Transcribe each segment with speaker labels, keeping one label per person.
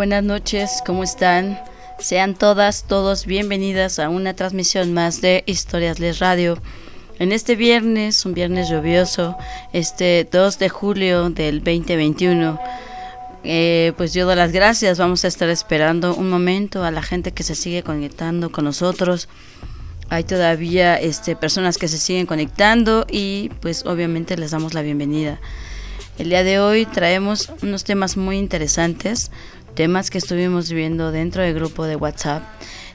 Speaker 1: buenas noches, ¿cómo están? Sean todas, todos bienvenidas a una transmisión más de Historias Les Radio. En este viernes, un viernes lluvioso, este 2 de julio del 2021, eh, pues yo doy las gracias. Vamos a estar esperando un momento a la gente que se sigue conectando con nosotros. Hay todavía este, personas que se siguen conectando y pues obviamente les damos la bienvenida. El día de hoy traemos unos temas muy interesantes, temas que estuvimos viendo dentro del grupo de WhatsApp.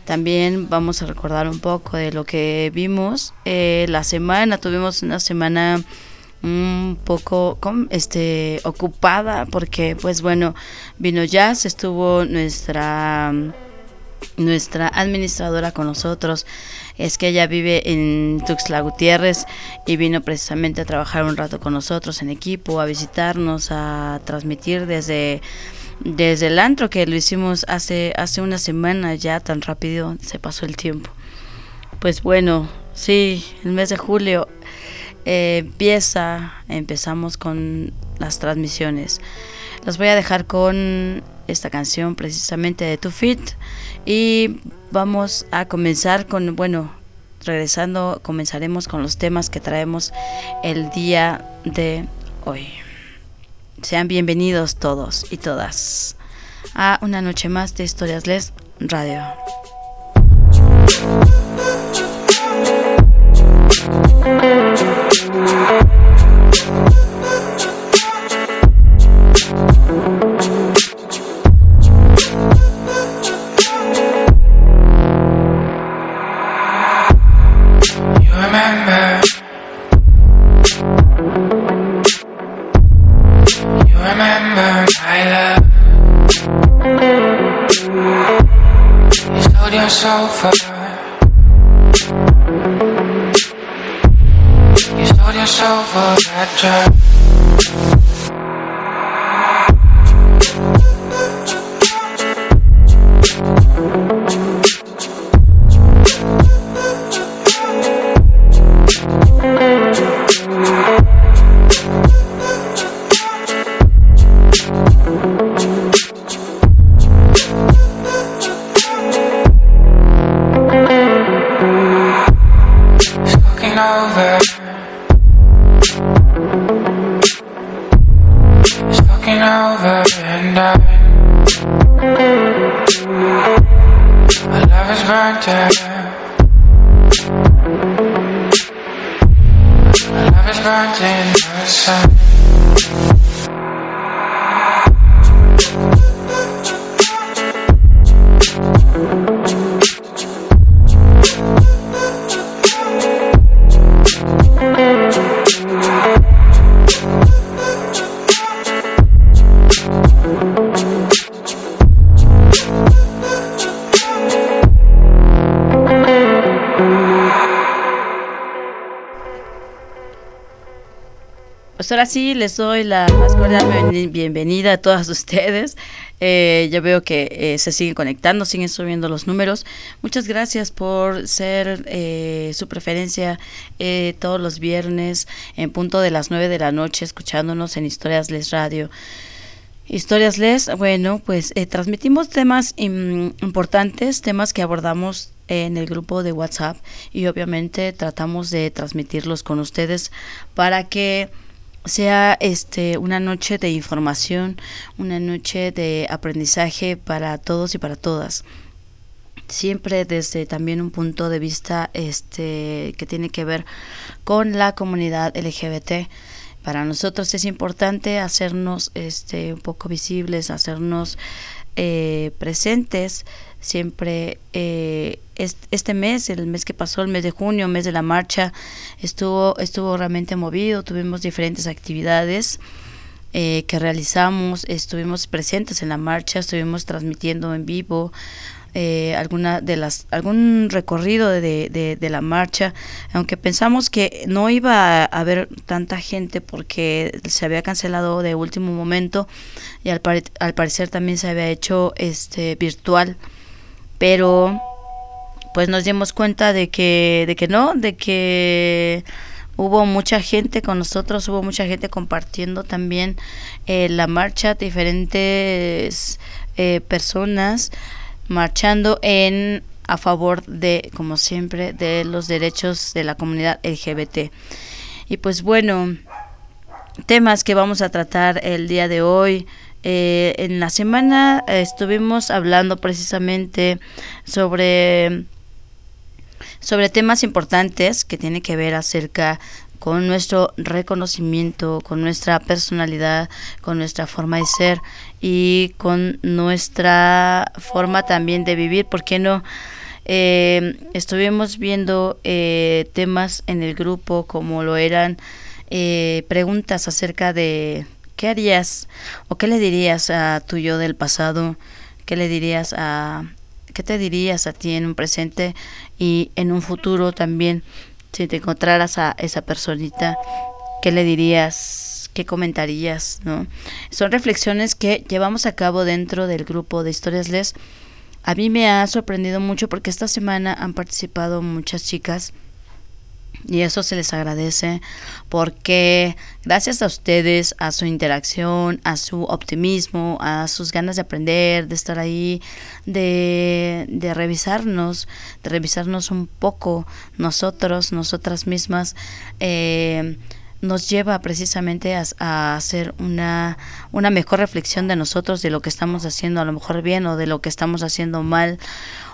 Speaker 1: También vamos a recordar un poco de lo que vimos eh, la semana. Tuvimos una semana un poco este ocupada porque pues bueno vino Jazz estuvo nuestra nuestra administradora con nosotros es que ella vive en Tuxtla Gutiérrez y vino precisamente a trabajar un rato con nosotros en equipo, a visitarnos, a transmitir desde desde el antro que lo hicimos hace hace una semana ya tan rápido se pasó el tiempo. Pues bueno, sí, el mes de julio eh, empieza, empezamos con las transmisiones. Los voy a dejar con esta canción precisamente de Tu Fit y vamos a comenzar con, bueno, regresando, comenzaremos con los temas que traemos el día de hoy. Sean bienvenidos todos y todas a una noche más de Historias Les Radio. doctor. My love is burnt in the sun. Ahora sí les doy la más cordial bienvenida a todas ustedes. Eh, yo veo que eh, se siguen conectando, siguen subiendo los números. Muchas gracias por ser eh, su preferencia todos los viernes en punto de las 9 de la noche escuchándonos en Historias Les Radio. Historias Les, bueno, pues transmitimos temas importantes, temas que abordamos en el grupo de WhatsApp y obviamente tratamos de transmitirlos con ustedes para que sea este una noche de información, una noche de aprendizaje para todos y para todas. Siempre desde también un punto de vista este que tiene que ver con la comunidad LGBT. Para nosotros es importante hacernos este un poco visibles, hacernos eh, presentes siempre eh, este mes, el mes que pasó, el mes de junio, mes de la marcha, estuvo, estuvo realmente movido, tuvimos diferentes actividades eh, que realizamos, estuvimos presentes en la marcha, estuvimos transmitiendo en vivo, eh, alguna de las algún recorrido de, de, la marcha aunque pensamos que no iba a haber tanta gente porque se había cancelado de último momento y al, al parecer también se había hecho este virtual pero pues nos dimos cuenta de que de que no de que hubo mucha gente con nosotros hubo mucha gente compartiendo también eh, la marcha diferentes eh, personas marchando en a favor de, como siempre, de los derechos de la comunidad LGBT. Y pues bueno, temas que vamos a tratar el día de hoy. Eh, en la semana estuvimos hablando precisamente sobre sobre temas importantes que tienen que ver acerca con nuestro reconocimiento, con nuestra personalidad, con nuestra forma de ser y con nuestra forma también de vivir. ¿Por qué no? Eh, estuvimos viendo eh, temas en el grupo como lo eran eh, preguntas acerca de qué harías o qué le dirías a tu yo del pasado, qué le dirías a, qué te dirías a ti en un presente y en un futuro también si te encontraras a esa personita, ¿qué le dirías? ¿Qué comentarías? ¿no? Son reflexiones que llevamos a cabo dentro del grupo de Historias Les. A mí me ha sorprendido mucho porque esta semana han participado muchas chicas y eso se les agradece porque gracias a ustedes, a su interacción, a su optimismo, a sus ganas de aprender, de estar ahí, de, de revisarnos, de revisarnos un poco nosotros, nosotras mismas, eh, nos lleva precisamente a, a, hacer una, una mejor reflexión de nosotros, de lo que estamos haciendo a lo mejor bien o de lo que estamos haciendo mal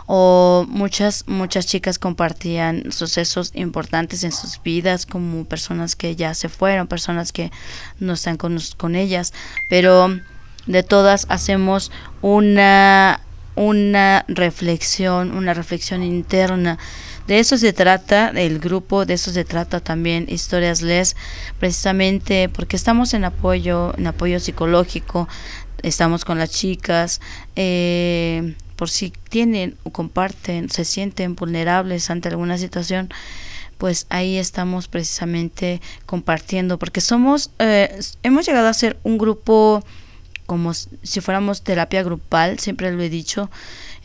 Speaker 1: o muchas muchas chicas compartían sucesos importantes en sus vidas como personas que ya se fueron, personas que no están con, con ellas, pero de todas hacemos una una reflexión, una reflexión interna. De eso se trata el grupo, de eso se trata también Historias Les, precisamente porque estamos en apoyo, en apoyo psicológico, estamos con las chicas, eh, por si tienen o comparten, se sienten vulnerables ante alguna situación, pues ahí estamos precisamente compartiendo, porque somos, eh, hemos llegado a ser un grupo como si fuéramos terapia grupal, siempre lo he dicho,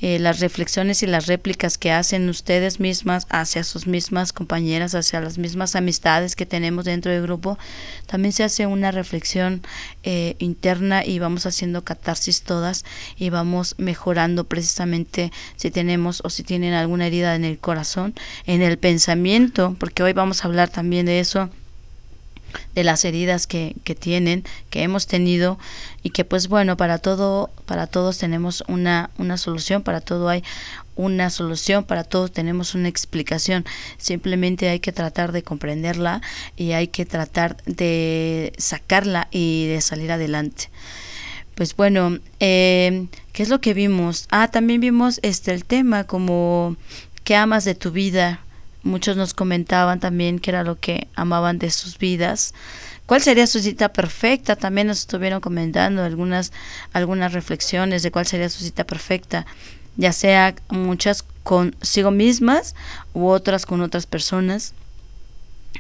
Speaker 1: eh, las reflexiones y las réplicas que hacen ustedes mismas hacia sus mismas compañeras, hacia las mismas amistades que tenemos dentro del grupo, también se hace una reflexión eh, interna y vamos haciendo catarsis todas y vamos mejorando precisamente si tenemos o si tienen alguna herida en el corazón, en el pensamiento, porque hoy vamos a hablar también de eso de las heridas que, que tienen, que hemos tenido y que pues bueno, para todo, para todos tenemos una, una solución, para todo hay una solución, para todos tenemos una explicación, simplemente hay que tratar de comprenderla y hay que tratar de sacarla y de salir adelante. Pues bueno, eh, ¿qué es lo que vimos? Ah, también vimos este el tema como ¿qué amas de tu vida? Muchos nos comentaban también que era lo que amaban de sus vidas. ¿Cuál sería su cita perfecta? También nos estuvieron comentando algunas, algunas reflexiones de cuál sería su cita perfecta, ya sea muchas consigo mismas u otras con otras personas.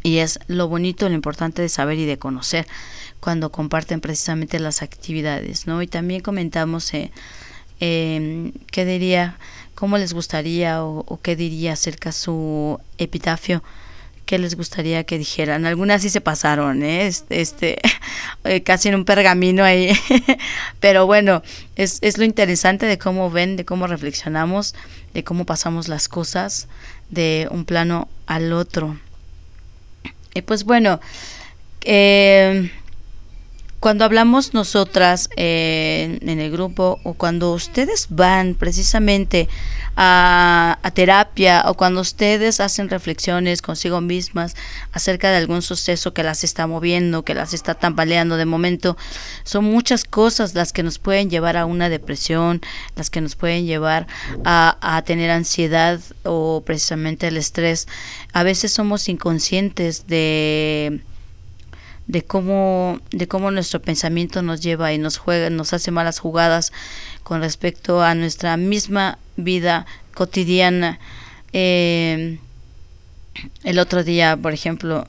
Speaker 1: Y es lo bonito, lo importante de saber y de conocer cuando comparten precisamente las actividades, ¿no? Y también comentamos eh, eh, qué diría cómo les gustaría o, qué diría acerca su epitafio, qué les gustaría que dijeran. Algunas sí se pasaron, ¿eh? este, eh, casi en un pergamino ahí. Pero bueno, es, es lo interesante de cómo ven, de cómo reflexionamos, de cómo pasamos las cosas de un plano al otro. Y pues bueno, eh, cuando hablamos nosotras eh, en el grupo o cuando ustedes van precisamente a, terapia o cuando ustedes hacen reflexiones consigo mismas acerca de algún suceso que las está moviendo, que las está tambaleando de momento, son muchas cosas las que nos pueden llevar a una depresión, las que nos pueden llevar a, a tener ansiedad o precisamente el estrés. A veces somos inconscientes de de cómo, de cómo nuestro pensamiento nos lleva y nos juega, nos hace malas jugadas con respecto a nuestra misma vida cotidiana. Eh, el otro día, por ejemplo,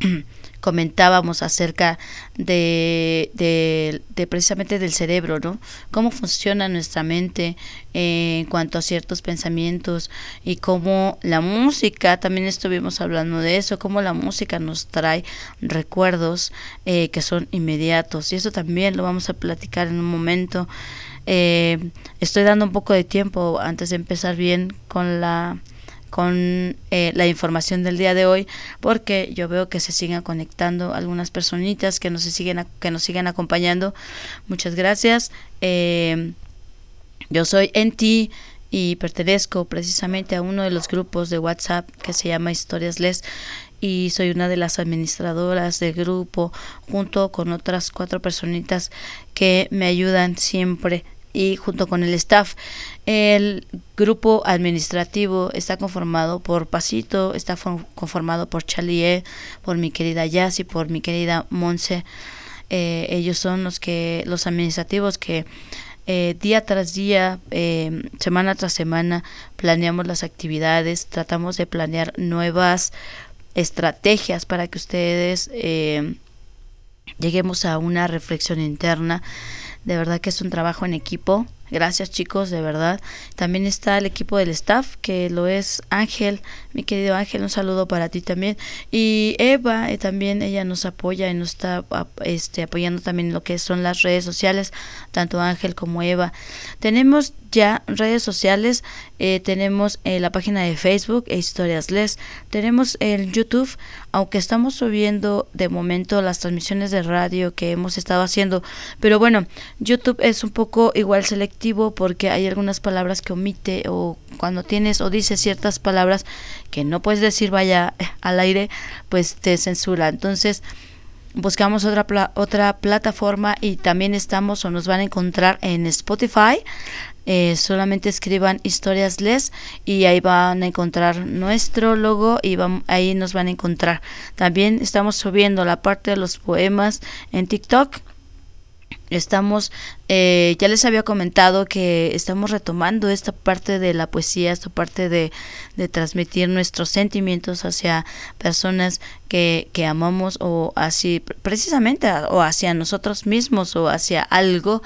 Speaker 1: comentábamos acerca de, de, precisamente del cerebro, ¿no? Cómo funciona nuestra mente en cuanto a ciertos pensamientos y cómo la música, también estuvimos hablando de eso, cómo la música nos trae recuerdos eh, que son inmediatos y eso también lo vamos a platicar en un momento. Eh, estoy dando un poco de tiempo antes de empezar bien con la con eh, la información del día de hoy porque yo veo que se siguen conectando algunas personitas que nos siguen que nos siguen acompañando. Muchas gracias. Eh, yo soy Enti y pertenezco precisamente a uno de los grupos de WhatsApp que se llama Historias Les y soy una de las administradoras del grupo junto con otras cuatro personitas que me ayudan siempre y junto con el staff. El grupo administrativo está conformado por Pasito, está conformado por Charlie, por mi querida Jazz y por mi querida Monse. Eh, ellos son los que los administrativos que eh, día tras día, eh, semana tras semana, planeamos las actividades, tratamos de planear nuevas estrategias para que ustedes lleguemos a una reflexión interna de verdad que es un trabajo en equipo. Gracias chicos, de verdad. También está el equipo del staff, que lo es Ángel, mi querido Ángel, un saludo para ti también. Y Eva, eh, también ella nos apoya y nos está este, apoyando también lo que son las redes sociales, tanto Ángel como Eva. Tenemos ya redes sociales, eh, tenemos eh, la página de Facebook e Historias Les, tenemos el YouTube, aunque estamos subiendo de momento las transmisiones de radio que hemos estado haciendo, pero bueno, YouTube es un poco igual selectivo porque hay algunas palabras que omite o cuando tienes o dices ciertas palabras que no puedes decir vaya al aire, pues te censura. Entonces, buscamos otra, otra plataforma y también estamos o nos van a encontrar en Spotify. Eh, solamente escriban historias les y ahí van a encontrar nuestro logo y ahí nos van a encontrar. También estamos subiendo la parte de los poemas en TikTok Estamos, eh, ya les había comentado que estamos retomando esta parte de la poesía, esta parte de, de transmitir nuestros sentimientos hacia personas que, que amamos o así, precisamente, o hacia nosotros mismos o hacia algo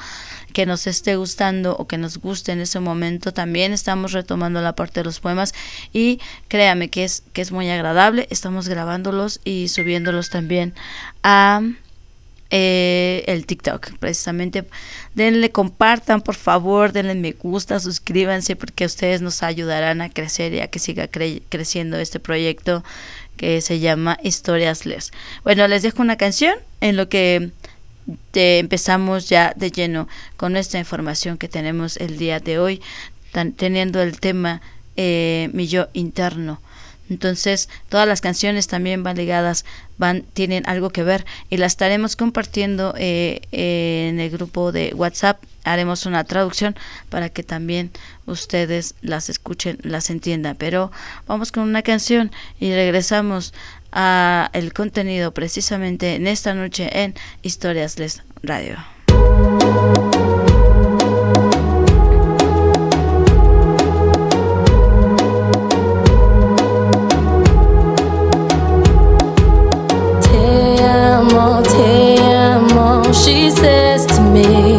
Speaker 1: que nos esté gustando o que nos guste en ese momento. También estamos retomando la parte de los poemas y créame que es, que es muy agradable. Estamos grabándolos y subiéndolos también a eh, el TikTok, precisamente. Denle, compartan, por favor, denle me gusta, suscríbanse, porque ustedes nos ayudarán a crecer y a que siga creciendo este proyecto que se llama Historias Les. Bueno, les dejo una canción en lo que empezamos ya de lleno con nuestra información que tenemos el día de hoy, teniendo el tema eh, mi yo interno. Entonces, todas las canciones también van ligadas, van, tienen algo que ver y las estaremos compartiendo eh, en el grupo de WhatsApp. Haremos una traducción para que también ustedes las escuchen, las entiendan. Pero vamos con una canción y regresamos a el contenido precisamente en esta noche en Historias Les Radio. me.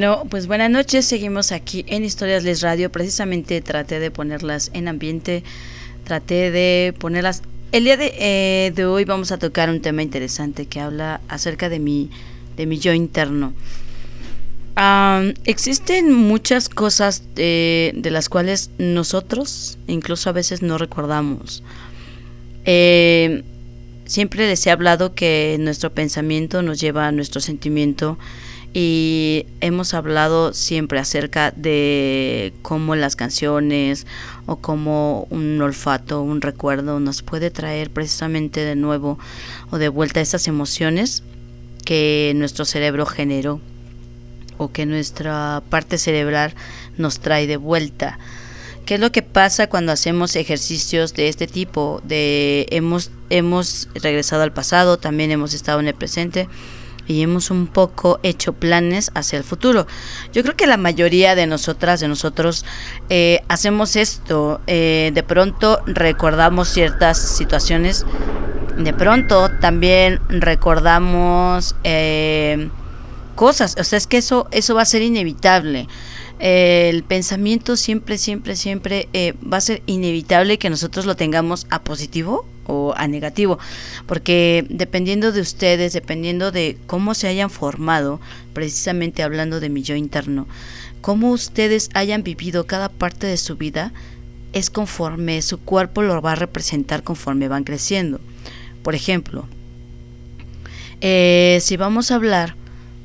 Speaker 1: Bueno, pues buenas noches, seguimos aquí en Historias Les Radio, precisamente traté de ponerlas en ambiente, traté de ponerlas... El día de, eh, hoy vamos a tocar un tema interesante que habla acerca de mi, de mi yo interno. existen muchas cosas de, de, las cuales nosotros incluso a veces no recordamos. Eh, siempre les he hablado que nuestro pensamiento nos lleva a nuestro sentimiento y hemos hablado siempre acerca de cómo las canciones o cómo un olfato, un recuerdo nos puede traer precisamente de nuevo o de vuelta esas emociones que nuestro cerebro generó o que nuestra parte cerebral nos trae de vuelta. ¿Qué es lo que pasa cuando hacemos ejercicios de este tipo? De hemos hemos regresado al pasado, también hemos estado en el presente y hemos un poco hecho planes hacia el futuro. Yo creo que la mayoría de nosotras, de nosotros, eh, hacemos esto. Eh, de pronto recordamos ciertas situaciones. De pronto también recordamos eh, cosas. O sea, es que eso, eso va a ser inevitable. el pensamiento siempre, siempre, siempre va a ser inevitable que nosotros lo tengamos a positivo o a negativo, porque dependiendo de ustedes, dependiendo de cómo se hayan formado, precisamente hablando de mi yo interno, cómo ustedes hayan vivido cada parte de su vida, es conforme su cuerpo lo va a representar conforme van creciendo. Por ejemplo, eh, si vamos a hablar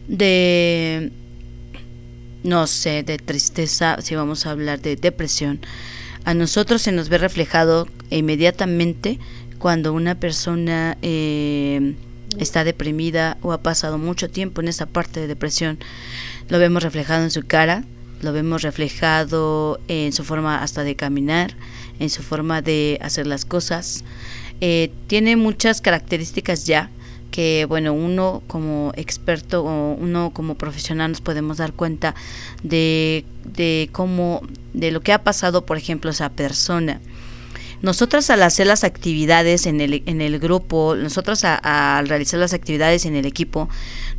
Speaker 1: de, no sé, de tristeza, si vamos a hablar de depresión, a nosotros se nos ve reflejado inmediatamente cuando una persona eh, está deprimida o ha pasado mucho tiempo en esa parte de depresión. Lo vemos reflejado en su cara, lo vemos reflejado en su forma hasta de caminar, en su forma de hacer las cosas. Eh, tiene muchas características ya que bueno uno como experto o uno como profesional nos podemos dar cuenta de, de cómo de lo que ha pasado por ejemplo esa persona nosotras al hacer las actividades en el, en el grupo, nosotros al realizar las actividades en el equipo,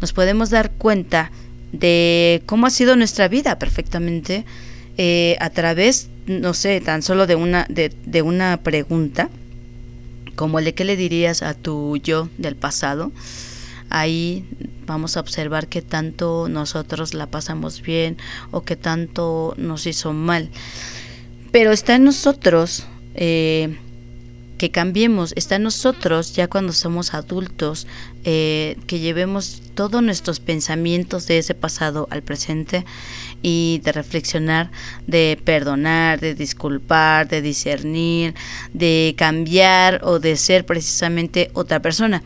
Speaker 1: nos podemos dar cuenta de cómo ha sido nuestra vida perfectamente eh, a través, no sé, tan solo de una, de, de una pregunta, como el de qué le dirías a tu yo del pasado. Ahí vamos a observar qué tanto nosotros la pasamos bien o qué tanto nos hizo mal. Pero está en nosotros eh, que cambiemos, está en nosotros ya cuando somos adultos, eh, que llevemos todos nuestros pensamientos de ese pasado al presente y de reflexionar, de perdonar, de disculpar, de discernir, de cambiar o de ser precisamente otra persona.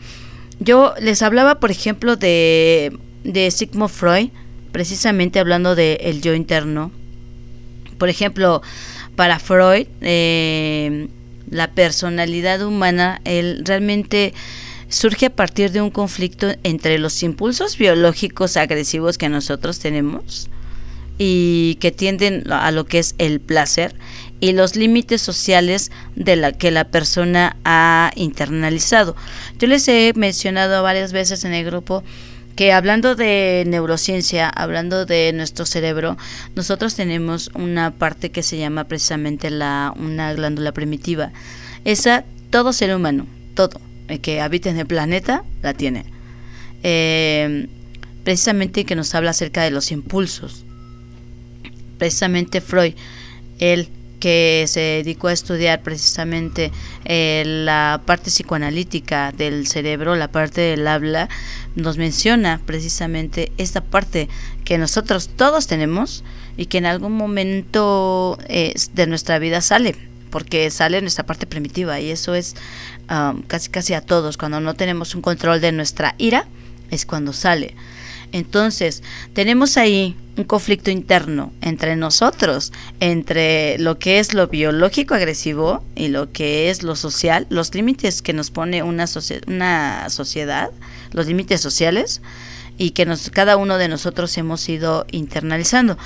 Speaker 1: Yo les hablaba, por ejemplo, de, de Sigmund Freud, precisamente hablando de el yo interno. Por ejemplo, para Freud, eh, la personalidad humana, él realmente surge a partir de un conflicto entre los impulsos biológicos agresivos que nosotros tenemos y que tienden a lo que es el placer y los límites sociales de la que la persona ha internalizado. Yo les he mencionado varias veces en el grupo que hablando de neurociencia, hablando de nuestro cerebro, nosotros tenemos una parte que se llama precisamente la una glándula primitiva. Esa todo ser humano, todo el que habita en el planeta la tiene. Eh, precisamente que nos habla acerca de los impulsos. Precisamente Freud, él que se dedicó a estudiar precisamente eh, la parte psicoanalítica del cerebro, la parte del habla, nos menciona precisamente esta parte que nosotros todos tenemos y que en algún momento eh, de nuestra vida sale, porque sale nuestra parte primitiva y eso es um, casi casi a todos, cuando no tenemos un control de nuestra ira, es cuando sale. Entonces, tenemos ahí un conflicto interno entre nosotros, entre lo que es lo biológico agresivo y lo que es lo social, los límites que nos pone una, una sociedad, los límites sociales y que nos, cada uno de nosotros hemos ido internalizando.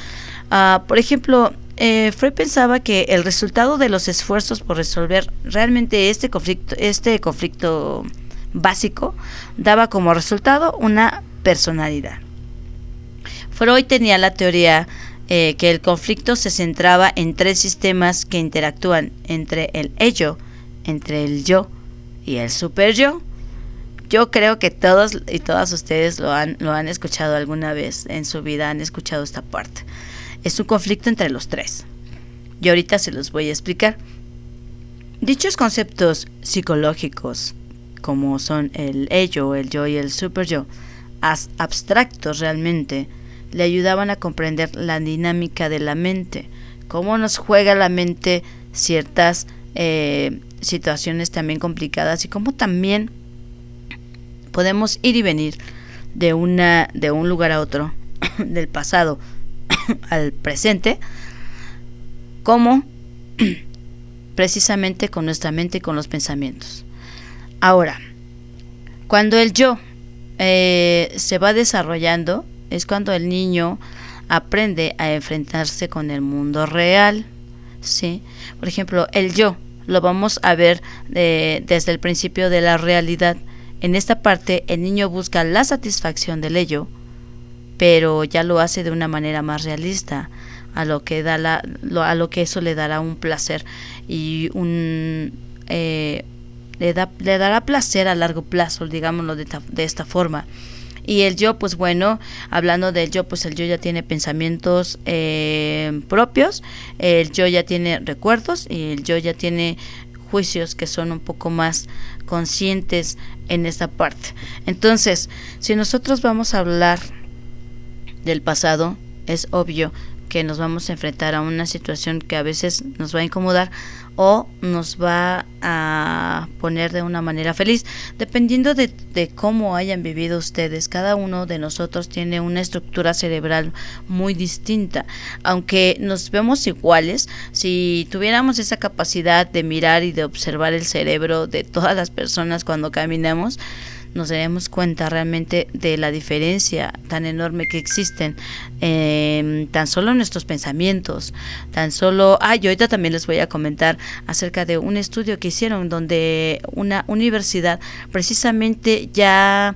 Speaker 1: Uh, por ejemplo, eh, Freud pensaba que el resultado de los esfuerzos por resolver realmente este conflicto, este conflicto básico, daba como resultado una personalidad. Freud tenía la teoría eh, que el conflicto se centraba en tres sistemas que interactúan entre el ello, entre el yo y el super yo. Yo creo que todos y todas ustedes lo han, lo han escuchado alguna vez en su vida, han escuchado esta parte. Es un conflicto entre los tres. Y ahorita se los voy a explicar. Dichos conceptos psicológicos, como son el ello, el yo y el super yo, abstractos realmente, le ayudaban a comprender la dinámica de la mente, cómo nos juega la mente ciertas eh, situaciones también complicadas y cómo también podemos ir y venir de una de un lugar a otro, del pasado al presente, como precisamente con nuestra mente y con los pensamientos. Ahora, cuando el yo eh, se va desarrollando, es cuando el niño aprende a enfrentarse con el mundo real. ¿sí? Por ejemplo, el yo lo vamos a ver eh, desde el principio de la realidad. En esta parte el niño busca la satisfacción del ello, pero ya lo hace de una manera más realista, a lo que da la, a lo que eso le dará un placer y un eh, le, da, le dará placer a largo plazo, digámoslo de, de esta forma. Y el yo, pues bueno, hablando del yo, pues el yo ya tiene pensamientos eh, propios, el yo ya tiene recuerdos y el yo ya tiene juicios que son un poco más conscientes en esta parte. Entonces, si nosotros vamos a hablar del pasado, es obvio que nos vamos a enfrentar a una situación que a veces nos va a incomodar o nos va a poner de una manera feliz, dependiendo de, cómo hayan vivido ustedes. Cada uno de nosotros tiene una estructura cerebral muy distinta, aunque nos vemos iguales, si tuviéramos esa capacidad de mirar y de observar el cerebro de todas las personas cuando caminamos, nos daremos cuenta realmente de la diferencia tan enorme que existen eh, tan solo nuestros pensamientos, tan solo, ah, yo ahorita también les voy a comentar acerca de un estudio que hicieron donde una universidad precisamente ya,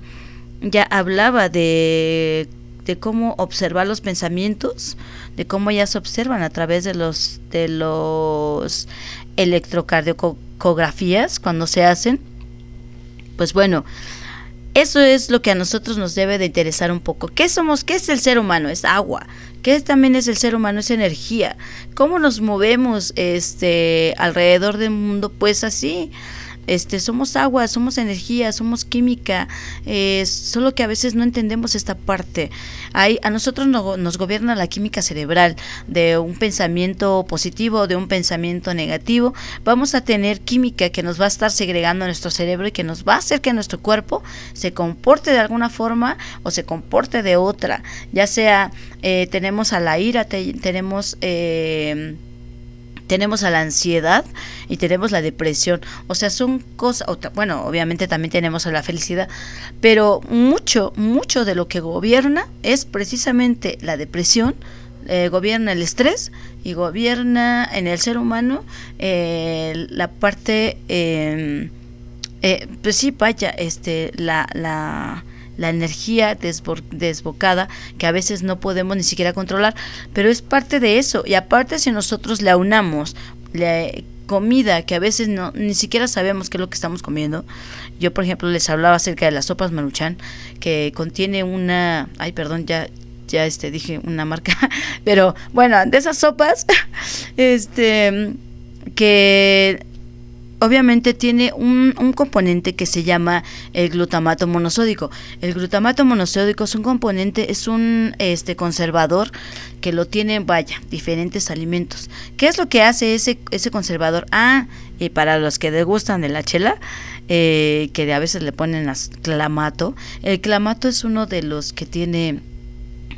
Speaker 1: ya hablaba de, de cómo observar los pensamientos, de cómo ya se observan a través de los, de los electrocardiografías cuando se hacen. Pues bueno, eso es lo que a nosotros nos debe de interesar un poco. ¿Qué somos? ¿Qué es el ser humano? Es agua. ¿Qué también es el ser humano? Es energía. ¿Cómo nos movemos este alrededor del mundo? Pues así este, somos agua, somos energía, somos química, eh, solo que a veces no entendemos esta parte. Hay, a nosotros nos gobierna la química cerebral de un pensamiento positivo, de un pensamiento negativo. Vamos a tener química que nos va a estar segregando nuestro cerebro y que nos va a hacer que nuestro cuerpo se comporte de alguna forma o se comporte de otra. Ya sea eh, tenemos a la ira, tenemos... Eh, tenemos a la ansiedad y tenemos la depresión. O sea, son cosas, bueno, obviamente también tenemos a la felicidad, pero mucho, mucho de lo que gobierna es precisamente la depresión, eh, gobierna el estrés y gobierna en el ser humano eh, la parte, em, eh, pues sí, vaya, este, la, la la energía desbocada que a veces no podemos ni siquiera controlar, pero es parte de eso. Y aparte si nosotros le aunamos la comida que a veces no ni siquiera sabemos qué es lo que estamos comiendo. Yo, por ejemplo, les hablaba acerca de las sopas maruchan que contiene una, ay, perdón, ya ya este dije una marca, pero bueno, de esas sopas este que obviamente tiene un, componente que se llama el glutamato monosódico. El glutamato monosódico es un componente, es un este conservador que lo tiene, vaya, diferentes alimentos. ¿Qué es lo que hace ese, ese conservador? Ah, y para los que degustan de la chela, eh, que a veces le ponen clamato, el clamato es uno de los que tiene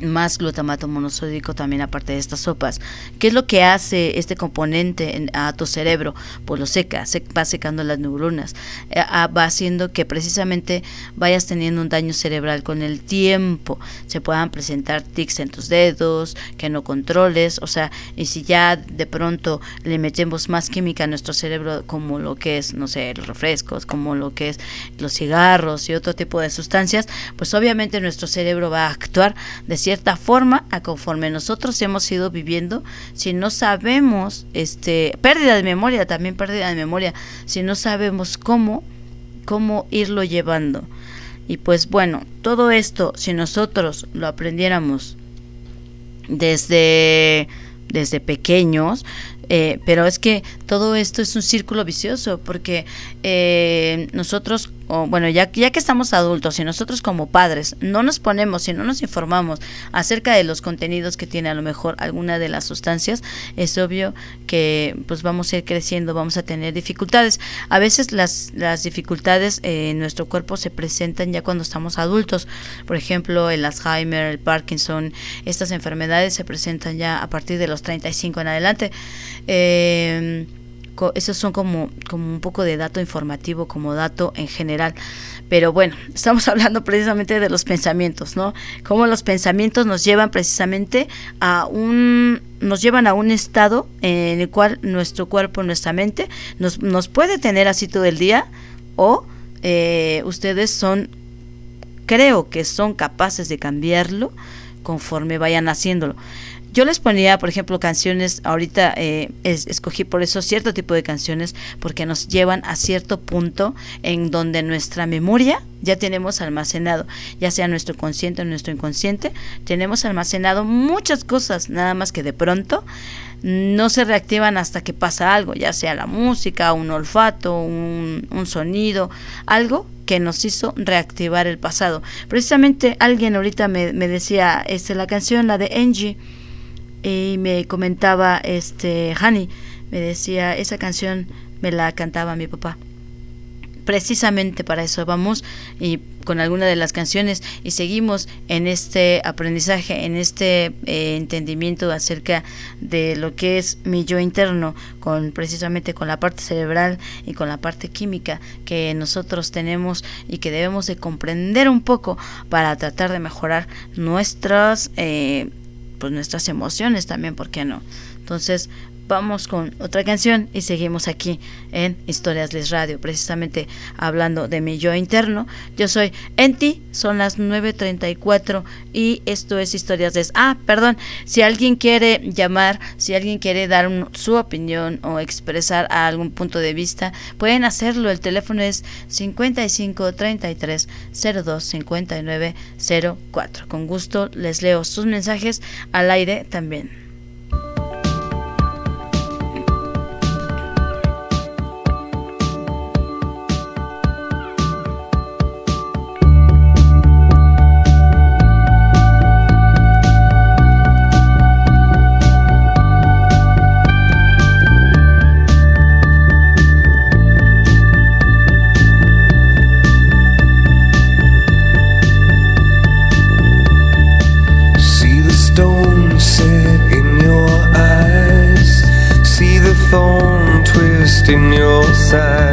Speaker 1: más glutamato monosódico también aparte de estas sopas. ¿Qué es lo que hace este componente a tu cerebro? Pues lo seca, se va secando las neuronas, eh, va haciendo que precisamente vayas teniendo un daño cerebral con el tiempo, se puedan presentar tics en tus dedos, que no controles, o sea, y si ya de pronto le metemos más química a nuestro cerebro como lo que es, no sé, los refrescos, como lo que es los cigarros y otro tipo de sustancias, pues obviamente nuestro cerebro va a actuar de cierta cierta forma a conforme nosotros hemos ido viviendo, si no sabemos, este, pérdida de memoria, también pérdida de memoria, si no sabemos cómo, cómo irlo llevando. Y pues bueno, todo esto, si nosotros lo aprendiéramos desde, desde pequeños, eh, pero es que todo esto es un círculo vicioso porque eh, nosotros bueno, ya, ya que estamos adultos y nosotros como padres no nos ponemos y no nos informamos acerca de los contenidos que tiene a lo mejor alguna de las sustancias, es obvio que pues vamos a ir creciendo, vamos a tener dificultades. A veces las, las dificultades en nuestro cuerpo se presentan ya cuando estamos adultos. Por ejemplo, el Alzheimer, el Parkinson, estas enfermedades se presentan ya a partir de los 35 en adelante. Eh, esos son como, como un poco de dato informativo, como dato en general. Pero bueno, estamos hablando precisamente de los pensamientos, ¿no? Cómo los pensamientos nos llevan precisamente a un, nos llevan a un estado en el cual nuestro cuerpo, nuestra mente, nos, nos puede tener así todo el día o eh, ustedes son, creo que son capaces de cambiarlo conforme vayan haciéndolo yo les ponía, por ejemplo, canciones, ahorita eh, escogí por eso cierto tipo de canciones, porque nos llevan a cierto punto en donde nuestra memoria ya tenemos almacenado, ya sea nuestro consciente o nuestro inconsciente, tenemos almacenado muchas cosas, nada más que de pronto no se reactivan hasta que pasa algo, ya sea la música, un olfato, un, un sonido, algo que nos hizo reactivar el pasado. Precisamente alguien ahorita me, me decía, este, la canción, la de Angie, y me comentaba este Hani me decía esa canción me la cantaba mi papá precisamente para eso vamos y con alguna de las canciones y seguimos en este aprendizaje, en este eh, entendimiento acerca de lo que es mi yo interno, con precisamente con la parte cerebral y con la parte química que nosotros tenemos y que debemos de comprender un poco para tratar de mejorar nuestras eh, pues nuestras emociones también, ¿por qué no? Entonces, vamos con otra canción y seguimos aquí en Historias Les Radio, precisamente hablando de mi yo interno. Yo soy Enti, son las 9.34 y esto es Historias Les. Ah, perdón, si alguien quiere llamar, si alguien quiere dar su opinión o expresar algún punto de vista, pueden hacerlo. El teléfono es 55 33 02 59 04. Con gusto les leo sus mensajes al aire también. in your side.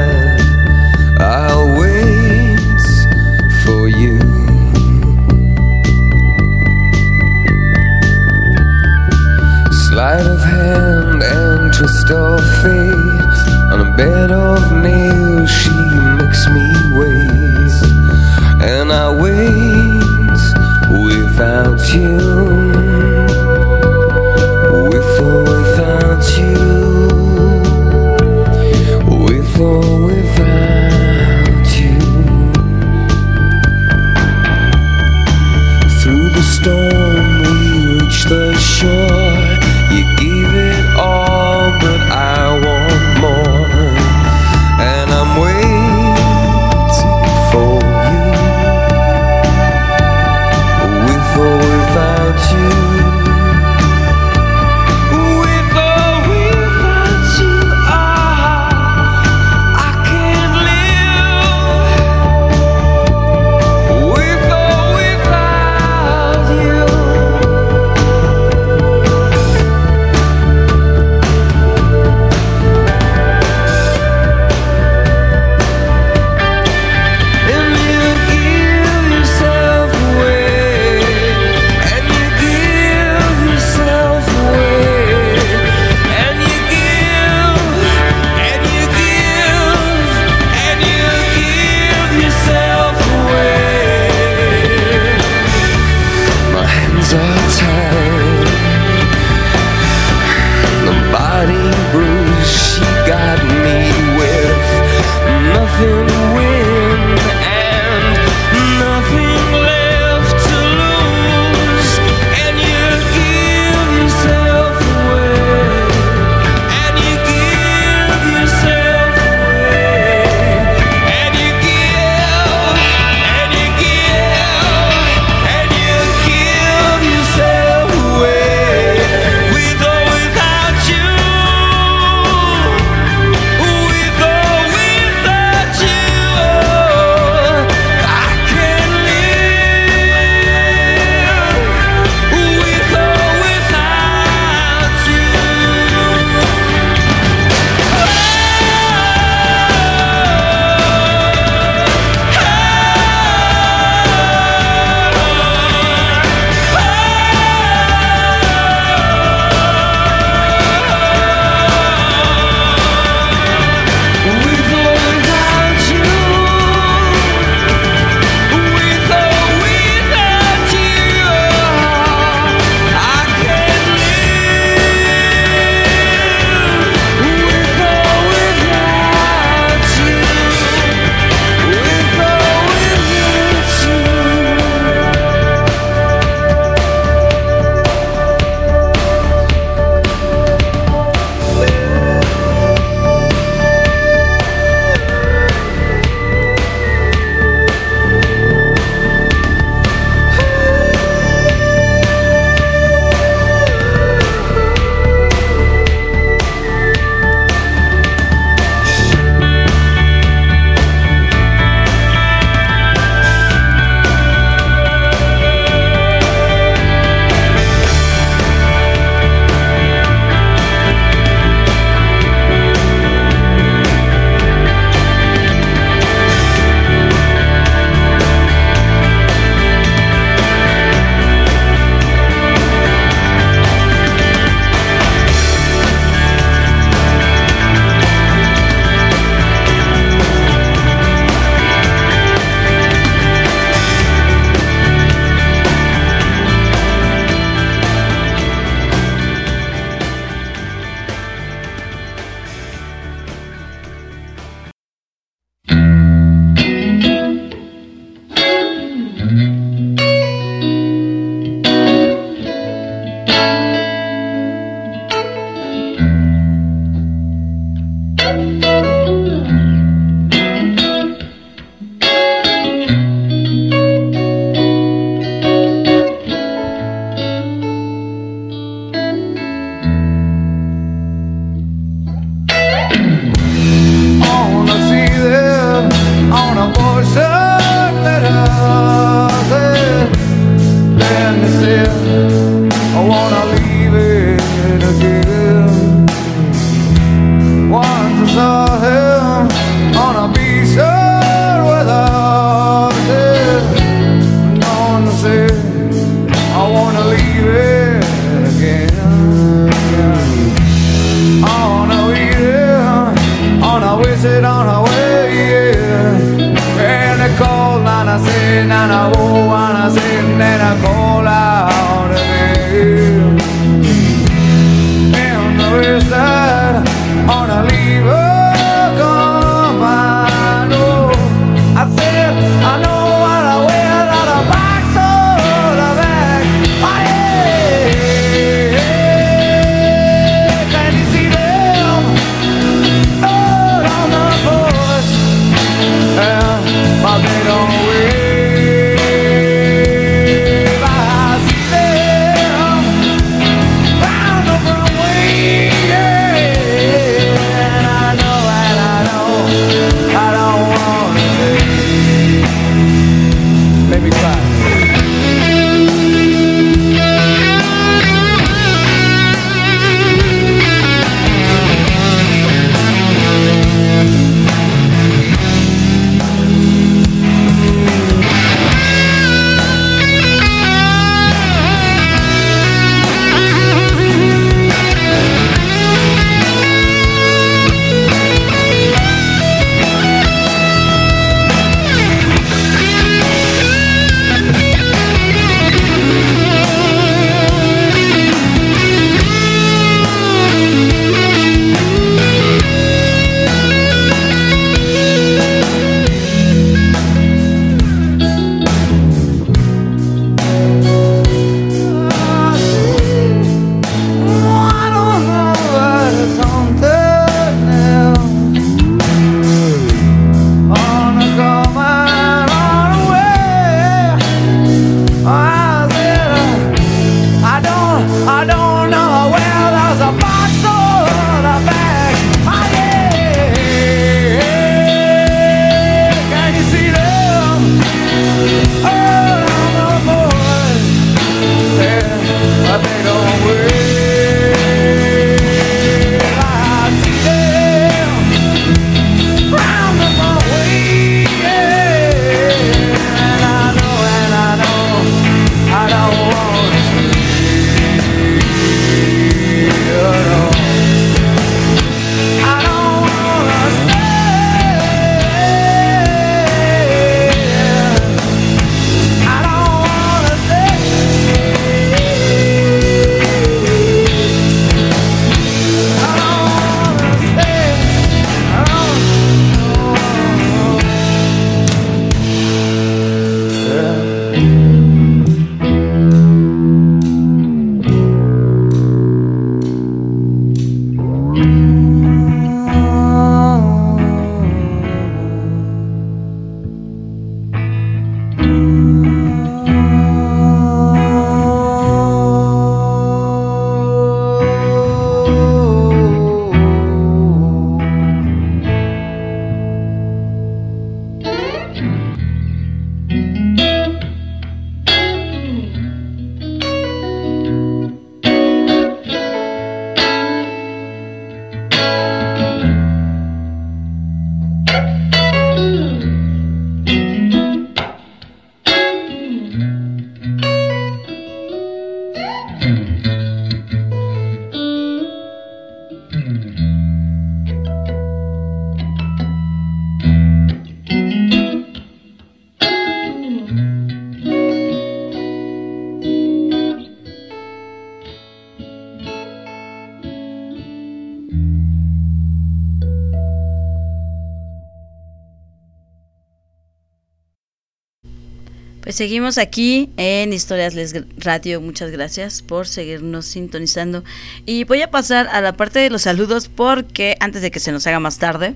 Speaker 1: Pues seguimos aquí en Historias Les Radio. Muchas gracias por seguirnos sintonizando. Y voy a pasar a la parte de los saludos porque antes de que se nos haga más tarde,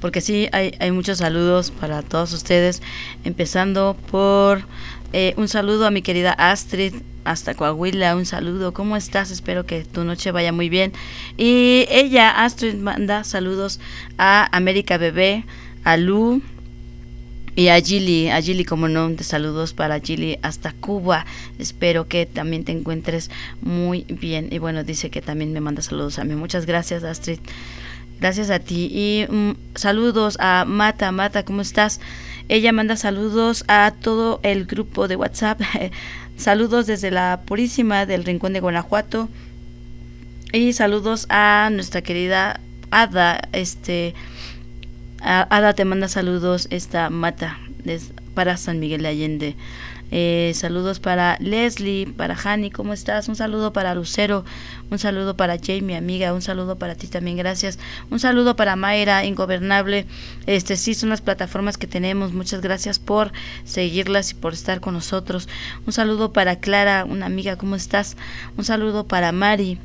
Speaker 1: porque sí, hay, muchos saludos para todos ustedes, empezando por eh, un saludo a mi querida Astrid hasta Coahuila, un saludo, ¿cómo estás? Espero que tu noche vaya muy bien. Y ella, Astrid, manda saludos a América Bebé, a Lu, y a Gili, a Gili como no, de saludos para Gili hasta Cuba. Espero que también te encuentres muy bien. Y bueno, dice que también me manda saludos a mí. Muchas gracias, Astrid. Gracias a ti. Y mm, saludos a Mata. Mata, ¿cómo estás? Ella manda saludos a todo el grupo de WhatsApp. saludos desde la Purísima del Rincón de Guanajuato. Y saludos a nuestra querida Ada, este Ada te manda saludos esta Mata para San Miguel de Allende. Eh, saludos para Leslie, para Hani, ¿cómo estás? Un saludo para Lucero, un saludo para Jamie, amiga, un saludo para ti también, gracias. Un saludo para Mayra, Ingobernable. Este sí son las plataformas que tenemos. Muchas gracias por seguirlas y por estar con nosotros. Un saludo para Clara, una amiga, ¿cómo estás? Un saludo para Mari.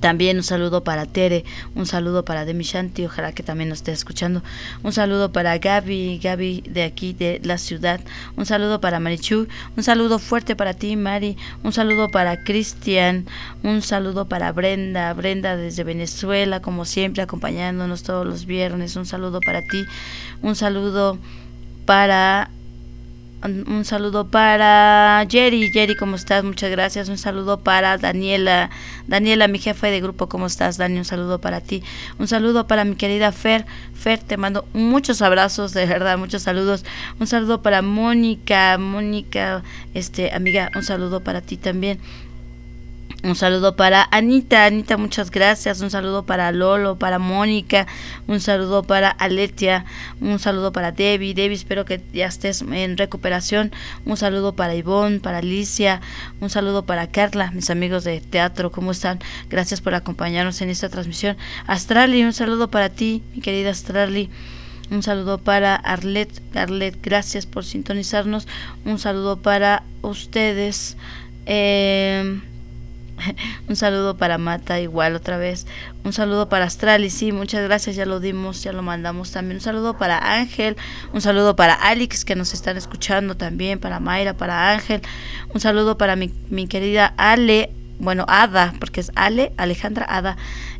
Speaker 1: También un saludo para Tere, un saludo para Demi Shanti, ojalá que también nos esté escuchando. Un saludo para Gaby, Gaby de aquí de la ciudad. Un saludo para Marichu, un saludo fuerte para ti, Mari. Un saludo para Cristian, un saludo para Brenda, Brenda desde Venezuela, como siempre, acompañándonos todos los viernes. Un saludo para ti, un saludo para un saludo para Jerry. Jerry, ¿cómo estás? Muchas gracias. Un saludo para Daniela. Daniela, mi jefa de grupo, ¿cómo estás? Dani, un saludo para ti. Un saludo para mi querida Fer. Fer, te mando muchos abrazos, de verdad, muchos saludos. Un saludo para Mónica. Mónica, este, amiga, un saludo para ti también. Un saludo para Anita, Anita, muchas gracias. Un saludo para Lolo, para Mónica, un saludo para Aletia, un saludo para Debbie. Debbie, espero que ya estés en recuperación. Un saludo para Ivonne, para Alicia, un saludo para Carla, mis amigos de teatro, ¿cómo están? Gracias por acompañarnos en esta transmisión. Astrali, un saludo para ti, mi querida Astrali. Un saludo para Arlet, Arlet, gracias por sintonizarnos. Un saludo para ustedes. Eh, un saludo para Mata, igual otra vez. Un saludo para Astralis, sí, muchas gracias, ya lo dimos, ya lo mandamos también. Un saludo para Ángel, un saludo para Alex que nos están escuchando también, para Mayra, para Ángel. Un saludo para mi, mi querida Ale, bueno, Ada, porque es Ale, Alejandra Ada.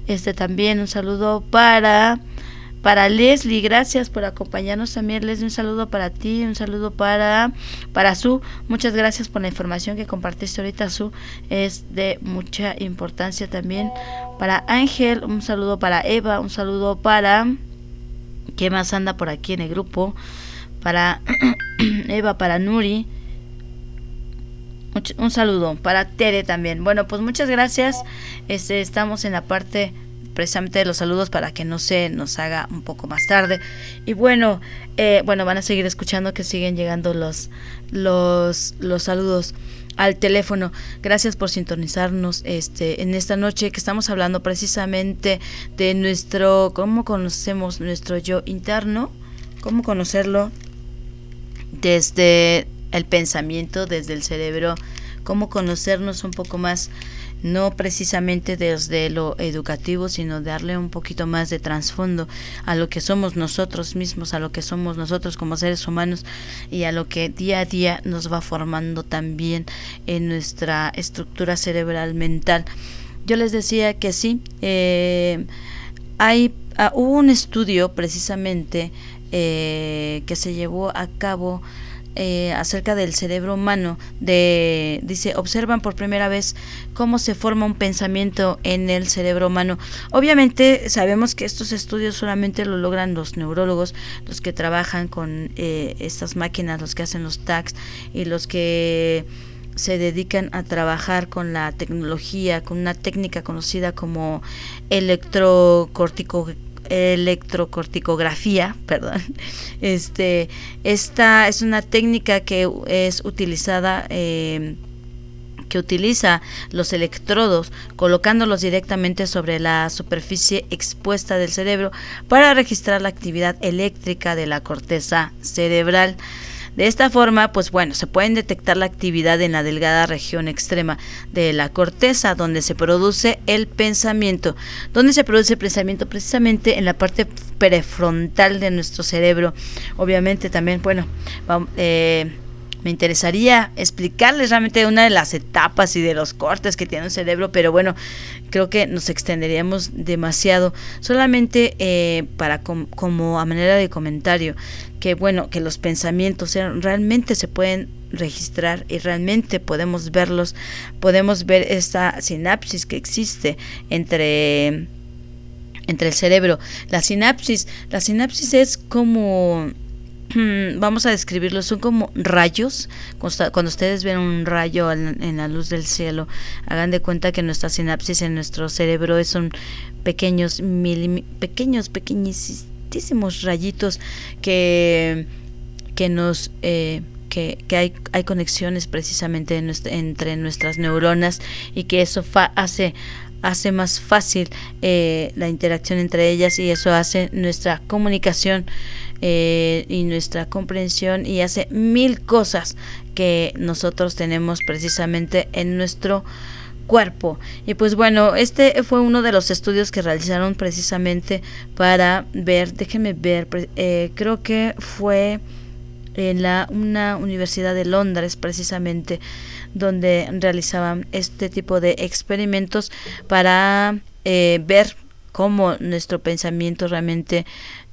Speaker 1: Este también, un saludo para para Leslie, gracias por acompañarnos también. Leslie, un saludo para ti, un saludo para, para Su. Muchas gracias por la información que compartiste ahorita, Su. Es de mucha importancia también. Para Ángel, un saludo para Eva, un saludo para... ¿Qué más anda por aquí en el grupo? Para Eva, para Nuri. Un saludo para Tere también. Bueno, pues muchas gracias. Este, estamos en la parte precisamente los saludos para que no se nos haga un poco más tarde. Y bueno, eh, bueno, van a seguir escuchando que siguen llegando los, los, los saludos al teléfono. Gracias por sintonizarnos este en esta noche que estamos hablando precisamente de nuestro cómo conocemos nuestro yo interno, cómo conocerlo desde el pensamiento, desde el cerebro, cómo conocernos un poco más no precisamente desde lo educativo, sino darle un poquito más de trasfondo a lo que somos nosotros mismos, a lo que somos nosotros como seres humanos y a lo que día a día nos va formando también en nuestra estructura cerebral mental. Yo les decía que sí, eh, hay, ah, hubo un estudio precisamente eh, que se llevó a cabo eh, acerca del cerebro humano. De, dice, observan por primera vez cómo se forma un pensamiento en el cerebro humano. Obviamente sabemos que estos estudios solamente lo logran los neurólogos, los que trabajan con eh, estas máquinas, los que hacen los tags y los que se dedican a trabajar con la tecnología, con una técnica conocida como electrocortico electrocorticografía, perdón. Este, esta es una técnica que es utilizada eh, que utiliza los electrodos colocándolos directamente sobre la superficie expuesta del cerebro para registrar la actividad eléctrica de la corteza cerebral. De esta forma, pues bueno, se pueden detectar la actividad en la delgada región extrema de la corteza, donde se produce el pensamiento. ¿Dónde se produce el pensamiento? Precisamente en la parte prefrontal de nuestro cerebro. Obviamente también, bueno, eh, me interesaría explicarles realmente una de las etapas y de los cortes que tiene un cerebro, pero bueno, creo que nos extenderíamos demasiado. Solamente eh, para como a manera de comentario, que bueno, que los pensamientos realmente se pueden registrar y realmente podemos verlos, podemos ver esta sinapsis que existe entre entre el cerebro. La sinapsis, la sinapsis es como vamos a describirlo, son como rayos. Cuando ustedes ven un rayo en la luz del cielo, hagan de cuenta que nuestra sinapsis en nuestro cerebro son pequeños, pequeños, pequeñísimos rayitos que, que nos... Eh, que, hay, hay, conexiones precisamente entre nuestras neuronas y que eso hace hace más fácil eh, la interacción entre ellas y eso hace nuestra comunicación eh, y nuestra comprensión y hace mil cosas que nosotros tenemos precisamente en nuestro cuerpo. Y pues bueno, este fue uno de los estudios que realizaron precisamente para ver, déjenme ver, eh, creo que fue en la una universidad de Londres precisamente donde realizaban este tipo de experimentos para eh, ver cómo nuestro pensamiento realmente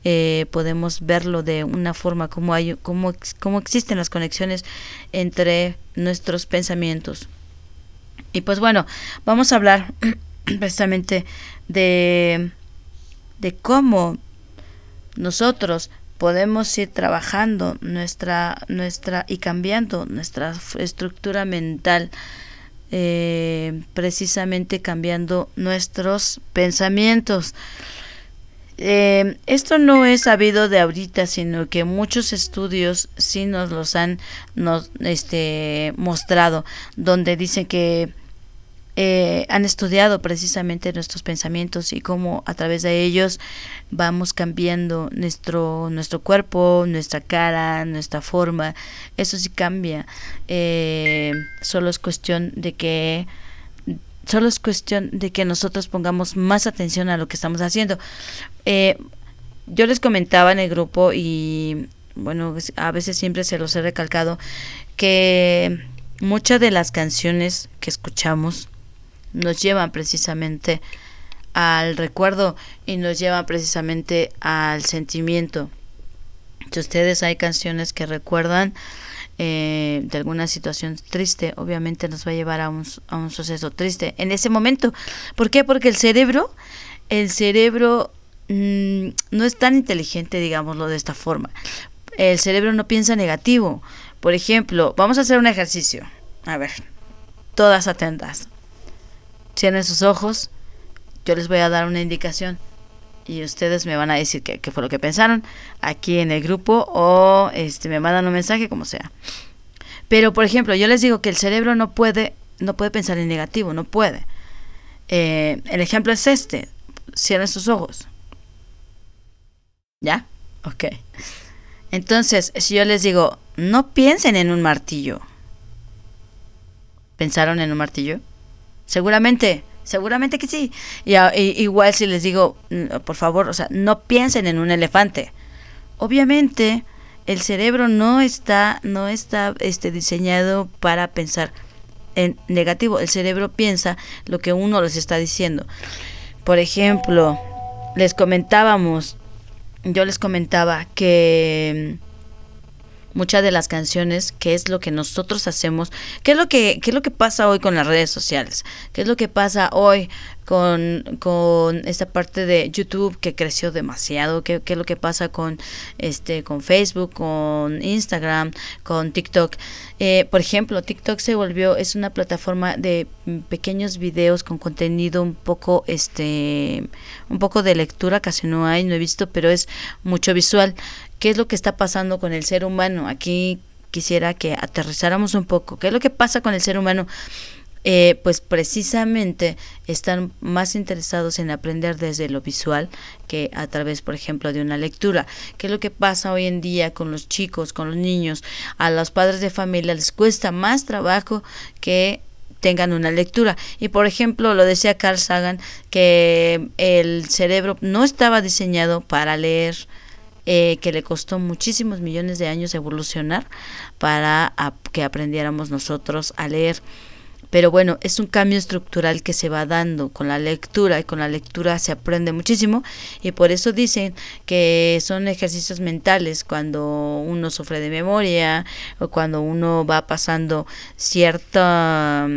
Speaker 1: eh, podemos verlo de una forma como hay como, como existen las conexiones entre nuestros pensamientos y pues bueno vamos a hablar precisamente de de cómo nosotros podemos ir trabajando nuestra nuestra y cambiando nuestra estructura mental eh, precisamente cambiando nuestros pensamientos. Eh, esto no es sabido de ahorita, sino que muchos estudios sí nos los han este, mostrado, donde dicen que eh, han estudiado precisamente nuestros pensamientos y cómo a través de ellos vamos cambiando nuestro nuestro cuerpo, nuestra cara, nuestra forma. Eso sí cambia. Eh, solo es cuestión de que solo es cuestión de que nosotros pongamos más atención a lo que estamos haciendo. Eh, yo les comentaba en el grupo y bueno, a veces siempre se los he recalcado que muchas de las canciones que escuchamos nos llevan precisamente al recuerdo y nos llevan precisamente al sentimiento. Si ustedes hay canciones que recuerdan eh, de alguna situación triste, obviamente nos va a llevar a un, a un suceso triste en ese momento. ¿Por qué? Porque el cerebro, el cerebro mm, no es tan inteligente, digámoslo de esta forma. El cerebro no piensa negativo. Por ejemplo, vamos a hacer un ejercicio. A ver, todas atentas. Cierren sus ojos. Yo les voy a dar una indicación y ustedes me van a decir qué, fue lo que pensaron aquí en el grupo o este me mandan un mensaje como sea. Pero por ejemplo, yo les digo que el cerebro no puede no puede pensar en negativo, no puede. Eh, el ejemplo es este. Cierren sus ojos. ¿Ya? Ok. Entonces, si yo les digo, no piensen en un martillo. ¿Pensaron en un martillo? Seguramente Seguramente que sí. Y, igual si les digo, mm, por favor, o sea, no piensen en un elefante. Obviamente, el cerebro no está, no está este, diseñado para pensar en negativo. El cerebro piensa lo que uno les está diciendo. Por ejemplo, les comentábamos, yo les comentaba que muchas de las canciones, qué es lo que nosotros hacemos, qué es lo que, qué es lo que pasa hoy con las redes sociales, qué es lo que pasa hoy con, con esta parte de YouTube que creció demasiado, qué, qué es lo que pasa con este con Facebook, con Instagram, con TikTok. Eh, por ejemplo, TikTok se volvió, es una plataforma de pequeños videos con contenido un poco, este, un poco de lectura, casi no hay, no he visto, pero es mucho visual qué es lo que está pasando con el ser humano. Aquí quisiera que aterrizáramos un poco. ¿Qué es lo que pasa con el ser humano? eh, pues precisamente están más interesados en aprender desde lo visual que a través, por ejemplo, de una lectura. ¿Qué es lo que pasa hoy en día con los chicos, con los niños? A los padres de familia les cuesta más trabajo que tengan una lectura. Y por ejemplo, lo decía Carl Sagan, que el cerebro no estaba diseñado para leer, eh, que le costó muchísimos millones de años evolucionar para que aprendiéramos nosotros a leer. Pero bueno, es un cambio estructural que se va dando con la lectura y con la lectura se aprende muchísimo y por eso dicen que son ejercicios mentales cuando uno sufre de memoria o cuando uno va pasando cierta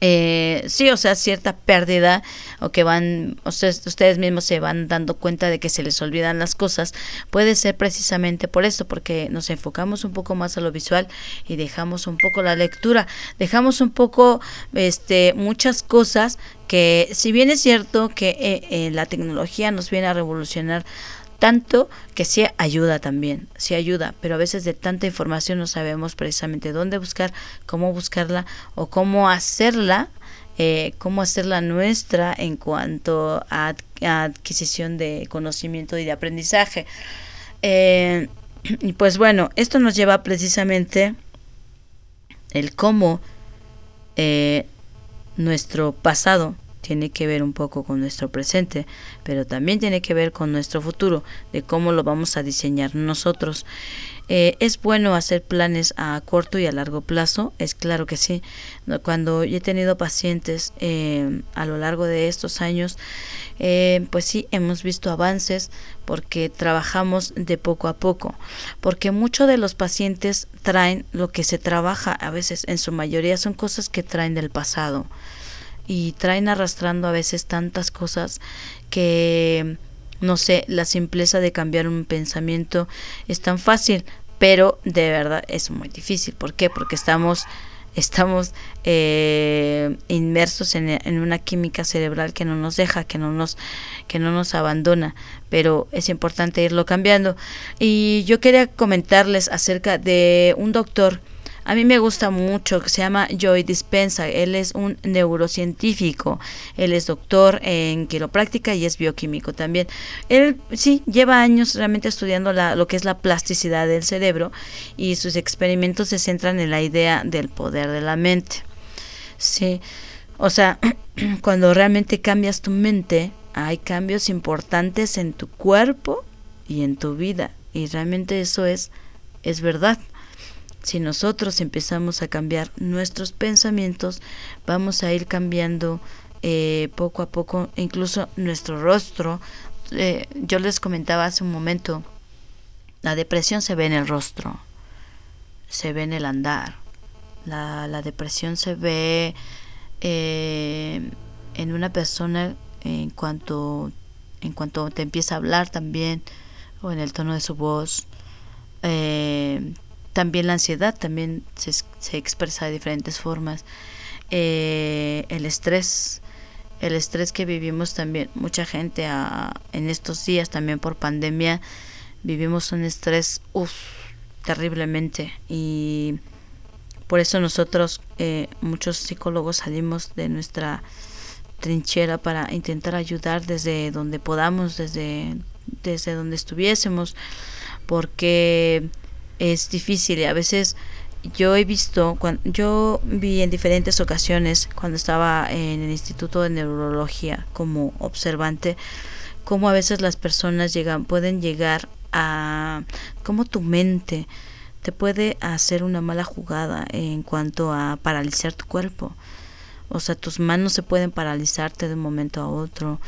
Speaker 1: eh, sí, o sea, cierta pérdida o que van, ustedes, ustedes mismos se van dando cuenta de que se les olvidan las cosas, puede ser precisamente por esto, porque nos enfocamos un poco más a lo visual y dejamos un poco la lectura, dejamos un poco, este, muchas cosas que, si bien es cierto que eh, eh, la tecnología nos viene a revolucionar tanto que sí ayuda también, sí ayuda, pero a veces de tanta información no sabemos precisamente dónde buscar, cómo buscarla o cómo hacerla, eh, cómo hacerla nuestra en cuanto a, adquisición de conocimiento y de aprendizaje. Eh, y pues bueno, esto nos lleva precisamente el cómo eh, nuestro pasado tiene que ver un poco con nuestro presente, pero también tiene que ver con nuestro futuro, de cómo lo vamos a diseñar nosotros. Eh, ¿Es bueno hacer planes a corto y a largo plazo? Es claro que sí. Cuando yo he tenido pacientes eh, a lo largo de estos años, eh, pues sí, hemos visto avances porque trabajamos de poco a poco, porque muchos de los pacientes traen lo que se trabaja, a veces en su mayoría son cosas que traen del pasado y traen arrastrando a veces tantas cosas que no sé, la simpleza de cambiar un pensamiento es tan fácil, pero de verdad es muy difícil. ¿Por qué? Porque estamos estamos eh, inmersos en, en, una química cerebral que no nos deja, que no nos, que no nos abandona, pero es importante irlo cambiando. Y yo quería comentarles acerca de un doctor a mí me gusta mucho, se llama Joy Dispensa. Él es un neurocientífico. Él es doctor en quiropráctica y es bioquímico también. Él sí lleva años realmente estudiando la, lo que es la plasticidad del cerebro y sus experimentos se centran en la idea del poder de la mente. Sí, o sea, cuando realmente cambias tu mente, hay cambios importantes en tu cuerpo y en tu vida. Y realmente eso es, es verdad. Si nosotros empezamos a cambiar nuestros pensamientos, vamos a ir cambiando eh, poco a poco, incluso nuestro rostro. Eh, yo les comentaba hace un momento, la depresión se ve en el rostro, se ve en el andar. La, depresión se ve eh, en una persona en cuanto, en cuanto te empieza a hablar también, o en el tono de su voz. Eh, también la ansiedad también se, se expresa de diferentes formas. Eh, el estrés, el estrés que vivimos también, mucha gente en estos días también por pandemia vivimos un estrés uf, terriblemente y por eso nosotros eh, muchos psicólogos salimos de nuestra trinchera para intentar ayudar desde donde podamos desde desde donde estuviésemos porque es difícil y a veces yo he visto, cuando, yo vi en diferentes ocasiones cuando estaba en el Instituto de Neurología como observante, cómo a veces las personas llegan, pueden llegar a, cómo tu mente te puede hacer una mala jugada en cuanto a paralizar tu cuerpo. O sea, tus manos se pueden paralizarte de un momento a otro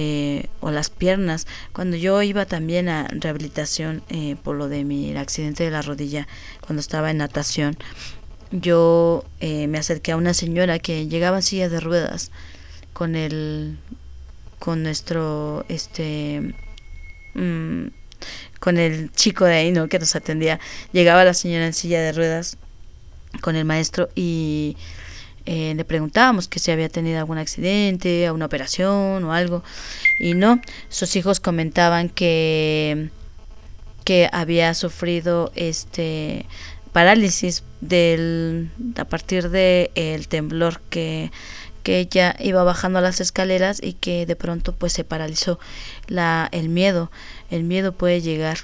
Speaker 1: eh, o las piernas. Cuando yo iba también a rehabilitación eh, por lo de mi accidente de la rodilla, cuando estaba en natación, yo eh, me acerqué a una señora que llegaba en silla de ruedas con el con nuestro este mm, con el chico de ahí no que nos atendía llegaba la señora en silla de ruedas con el maestro y eh, le preguntábamos que si había tenido algún accidente, una operación o algo, y no, sus hijos comentaban que que había sufrido este parálisis del a partir de el temblor que que ella iba bajando las escaleras y que de pronto pues se paralizó la el miedo. El miedo puede llegar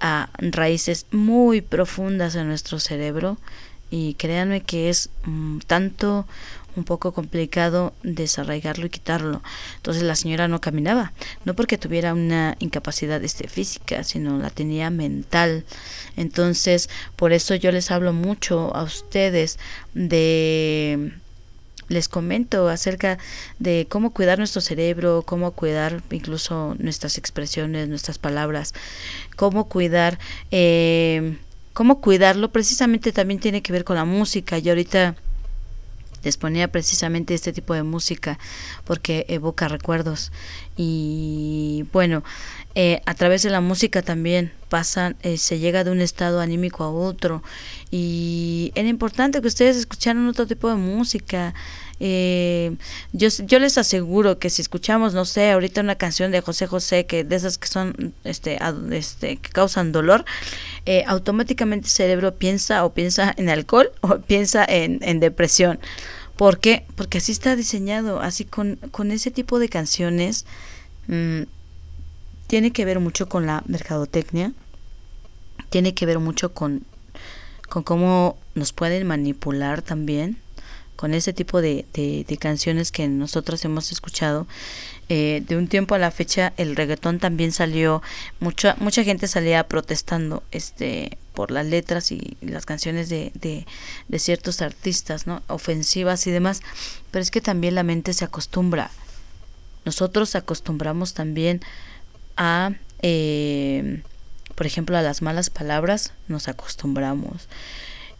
Speaker 1: a raíces muy profundas en nuestro cerebro y créanme que es mm, tanto un poco complicado desarraigarlo y quitarlo. Entonces la señora no caminaba, no porque tuviera una incapacidad este, física, sino la tenía mental. Entonces, por eso yo les hablo mucho a ustedes de les comento acerca de cómo cuidar nuestro cerebro, cómo cuidar incluso nuestras expresiones, nuestras palabras, cómo cuidar, eh, cómo cuidarlo precisamente también tiene que ver con la música. Y ahorita les ponía precisamente este tipo de música porque evoca recuerdos y bueno eh, a través de la música también pasan eh, se llega de un estado anímico a otro y era importante que ustedes escucharan otro tipo de música eh, yo, yo les aseguro que si escuchamos, no sé, ahorita una canción de José José, que de esas que son, este, este que causan dolor, eh, automáticamente el cerebro piensa o piensa en alcohol o piensa en, en depresión. ¿Por qué? Porque así está diseñado, así con, con ese tipo de canciones. Mm, tiene que ver mucho con la mercadotecnia, tiene que ver mucho con, con cómo nos pueden manipular también con ese tipo de, de, canciones que nosotros hemos escuchado. Eh, de un tiempo a la fecha el reggaetón también salió, mucha, mucha gente salía protestando este por las letras y, las canciones de, de, de, ciertos artistas, ¿no? ofensivas y demás, pero es que también la mente se acostumbra. Nosotros acostumbramos también a, eh, por ejemplo, a las malas palabras, nos acostumbramos.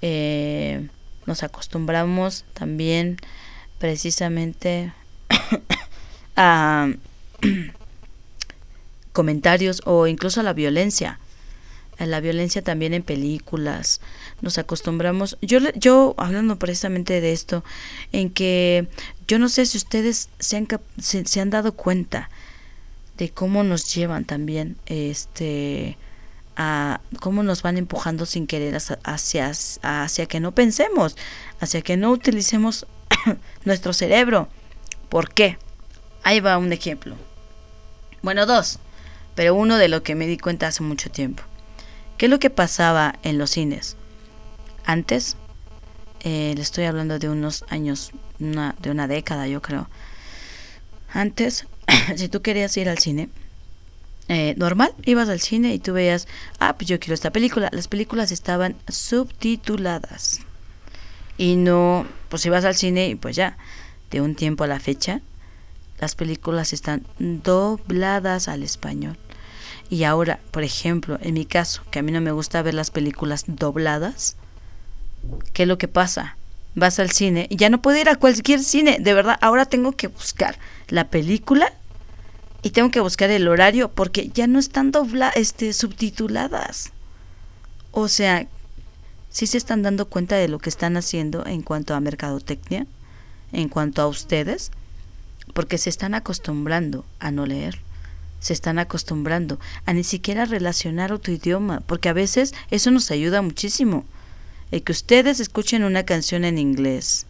Speaker 1: Eh, nos acostumbramos también precisamente a comentarios o incluso a la violencia. A la violencia también en películas nos acostumbramos. Yo yo hablando precisamente de esto en que yo no sé si ustedes se han, se han dado cuenta de cómo nos llevan también este a cómo nos van empujando sin querer hacia, hacia que no pensemos, hacia que no utilicemos nuestro cerebro. ¿Por qué? Ahí va un ejemplo. Bueno, dos, pero uno de lo que me di cuenta hace mucho tiempo. ¿Qué es lo que pasaba en los cines? Antes, eh, le estoy hablando de unos años, una, de una década yo creo. Antes, si tú querías ir al cine, eh, normal, ibas al cine y tú veías, ah, pues yo quiero esta película. Las películas estaban subtituladas. Y no, pues ibas al cine y pues ya, de un tiempo a la fecha, las películas están dobladas al español. Y ahora, por ejemplo, en mi caso, que a mí no me gusta ver las películas dobladas, ¿qué es lo que pasa? Vas al cine y ya no puedo ir a cualquier cine, de verdad, ahora tengo que buscar la película y tengo que buscar el horario porque ya no están dobla este subtituladas. O sea, sí se están dando cuenta de lo que están haciendo en cuanto a mercadotecnia, en cuanto a ustedes, porque se están acostumbrando a no leer, se están acostumbrando a ni siquiera relacionar otro idioma, porque a veces eso nos ayuda muchísimo. El que ustedes escuchen una canción en inglés,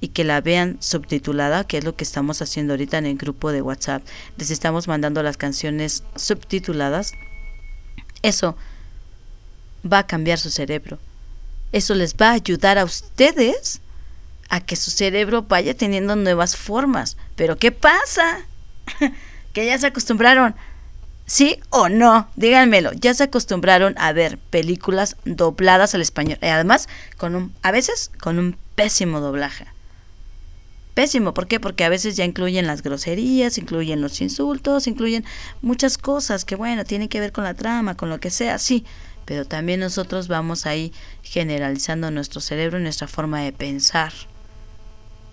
Speaker 1: y que la vean subtitulada, que es lo que estamos haciendo ahorita en el grupo de WhatsApp. Les estamos mandando las canciones subtituladas. Eso va a cambiar su cerebro. Eso les va a ayudar a ustedes a que su cerebro vaya teniendo nuevas formas. Pero ¿qué pasa? que ya se acostumbraron. ¿Sí o no? Díganmelo. Ya se acostumbraron a ver películas dobladas al español. Y además, con un, a veces con un pésimo doblaje pésimo. ¿Por qué? Porque a veces ya incluyen las groserías, incluyen los insultos, incluyen muchas cosas que, bueno, tienen que ver con la trama, con lo que sea, sí. Pero también nosotros vamos ahí generalizando nuestro cerebro y nuestra forma de pensar.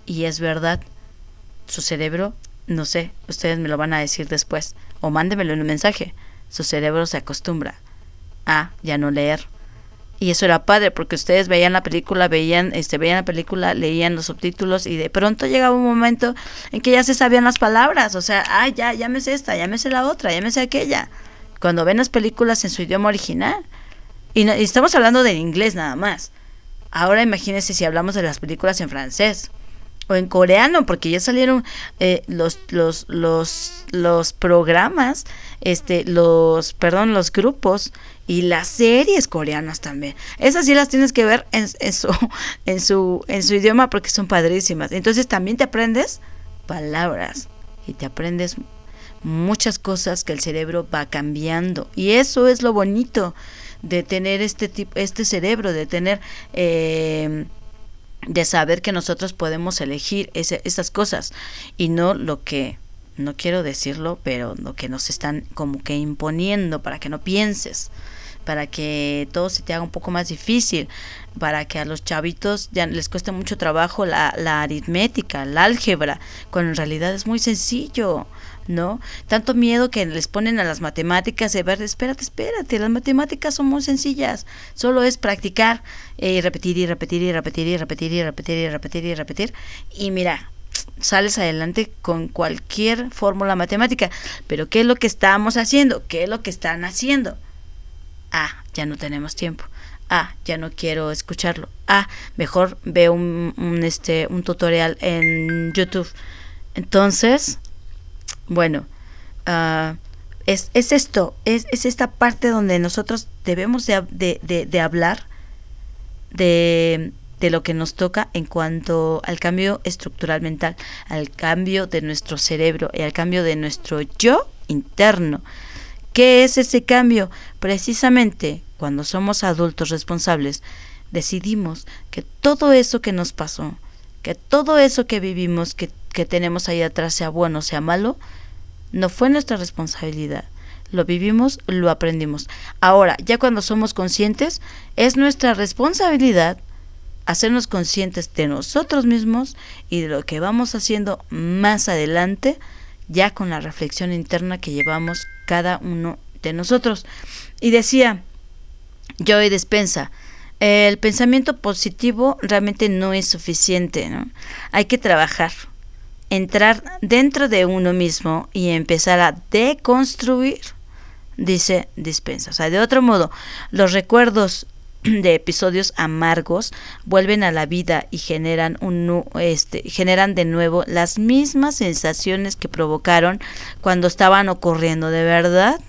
Speaker 1: Y es verdad, su cerebro, no sé, ustedes me lo van a decir después, o mándemelo en un mensaje, su cerebro se acostumbra a ya no leer y eso era padre porque ustedes veían la película, veían, este, veían la película, leían los subtítulos y de pronto llegaba un momento en que ya se sabían las palabras, o sea, ay, ya, ya me sé esta, ya me sé la otra, sé aquella. Cuando ven las películas en su idioma original, Y, estamos hablando del inglés nada más. Ahora imagínense si hablamos de las películas en francés o en coreano, porque ya salieron eh, los, los, los, los programas, este, los, perdón, los grupos y las series coreanas también. Esas sí las tienes que ver en, su, en, su, en su idioma porque son padrísimas. Entonces también te aprendes palabras y te aprendes muchas cosas que el cerebro va cambiando. Y eso es lo bonito de tener este tipo, este cerebro, de tener eh, de saber que nosotros podemos elegir esas cosas y no lo que no quiero decirlo, pero lo que nos están como que imponiendo para que no pienses, para que todo se te haga un poco más difícil, para que a los chavitos ya les cueste mucho trabajo la, la aritmética, la álgebra, cuando en realidad es muy sencillo. ¿no? Tanto miedo que les ponen a las matemáticas de ver, espérate, espérate, las matemáticas son muy sencillas, solo es practicar y repetir y repetir y repetir y repetir y repetir y repetir y repetir y mira, sales adelante con cualquier fórmula matemática, pero ¿qué es lo que estamos haciendo? ¿Qué es lo que están haciendo? Ah, ya no tenemos tiempo. Ah, ya no quiero escucharlo. Ah, mejor veo un, este, un tutorial en YouTube. Entonces, bueno, uh, es, es, esto, es, es, esta parte donde nosotros debemos de, de, de, hablar de, de, lo que nos toca en cuanto al cambio estructural mental, al cambio de nuestro cerebro y al cambio de nuestro yo interno. ¿Qué es ese cambio? Precisamente cuando somos adultos responsables, decidimos que todo eso que nos pasó, que todo eso que vivimos, que que tenemos ahí atrás, sea bueno o sea malo, no fue nuestra responsabilidad. Lo vivimos, lo aprendimos. Ahora, ya cuando somos conscientes, es nuestra responsabilidad hacernos conscientes de nosotros mismos y de lo que vamos haciendo más adelante, ya con la reflexión interna que llevamos cada uno de nosotros. Y decía Joey Despensa, el pensamiento positivo realmente no es suficiente, ¿no? Hay que trabajar, entrar dentro de uno mismo y empezar a deconstruir, dice Dispensa. O sea, de otro modo, los recuerdos de episodios amargos vuelven a la vida y generan un este generan de nuevo las mismas sensaciones que provocaron cuando estaban ocurriendo de verdad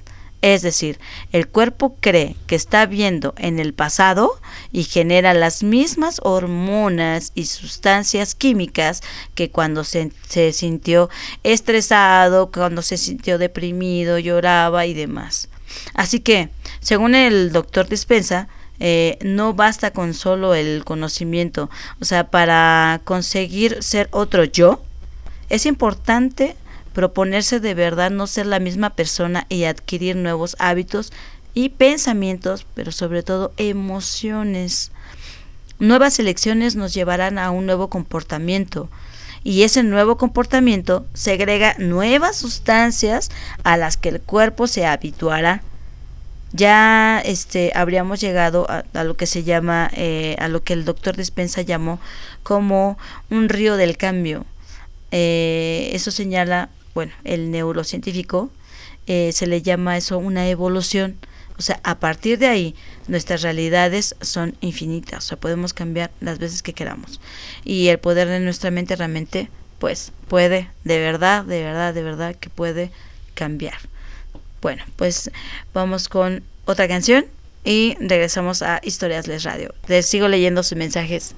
Speaker 1: es decir, el cuerpo cree que está viendo en el pasado y genera las mismas hormonas y sustancias químicas que cuando se, sintió estresado, cuando se sintió deprimido, lloraba y demás. Así que, según el doctor Dispensa, eh, no basta con solo el conocimiento, o sea, para conseguir ser otro yo, es importante proponerse de verdad no ser la misma persona y adquirir nuevos hábitos y pensamientos, pero sobre todo emociones. Nuevas elecciones nos llevarán a un nuevo comportamiento y ese nuevo comportamiento segrega nuevas sustancias a las que el cuerpo se habituará. Ya este habríamos llegado a, lo que se llama, eh, a lo que el doctor Despensa llamó como un río del cambio. Eh, eso señala bueno, el neurocientífico, eh, se le llama eso una evolución. O sea, a partir de ahí, nuestras realidades son infinitas. O sea, podemos cambiar las veces que queramos. Y el poder de nuestra mente realmente, pues, puede, de verdad, de verdad, de verdad, que puede cambiar. Bueno, pues vamos con otra canción y regresamos a Historias Les Radio. Les sigo leyendo sus mensajes.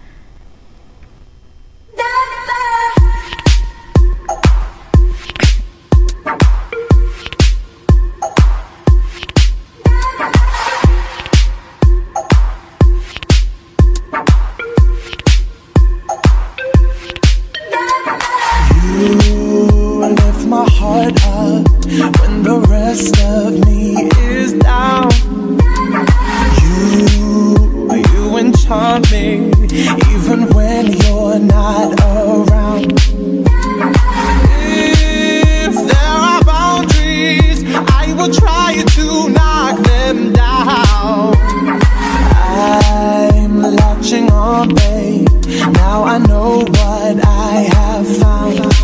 Speaker 2: charming, even when you're not around. If there are boundaries, I will try to knock them down. I'm latching on, babe. Now I
Speaker 1: know what I have found.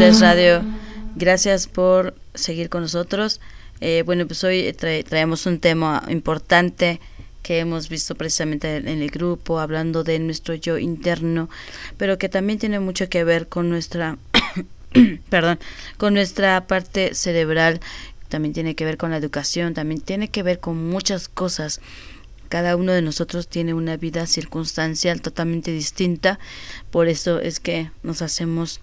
Speaker 1: Radio. Gracias por seguir con nosotros. Eh, bueno, pues hoy trae, traemos un tema importante que hemos visto precisamente en el grupo, hablando de nuestro yo interno, pero que también tiene mucho que ver con nuestra, perdón, con nuestra parte cerebral, también tiene que ver con la educación, también tiene que ver con muchas cosas. Cada uno de nosotros tiene una vida circunstancial totalmente distinta, por eso es que nos hacemos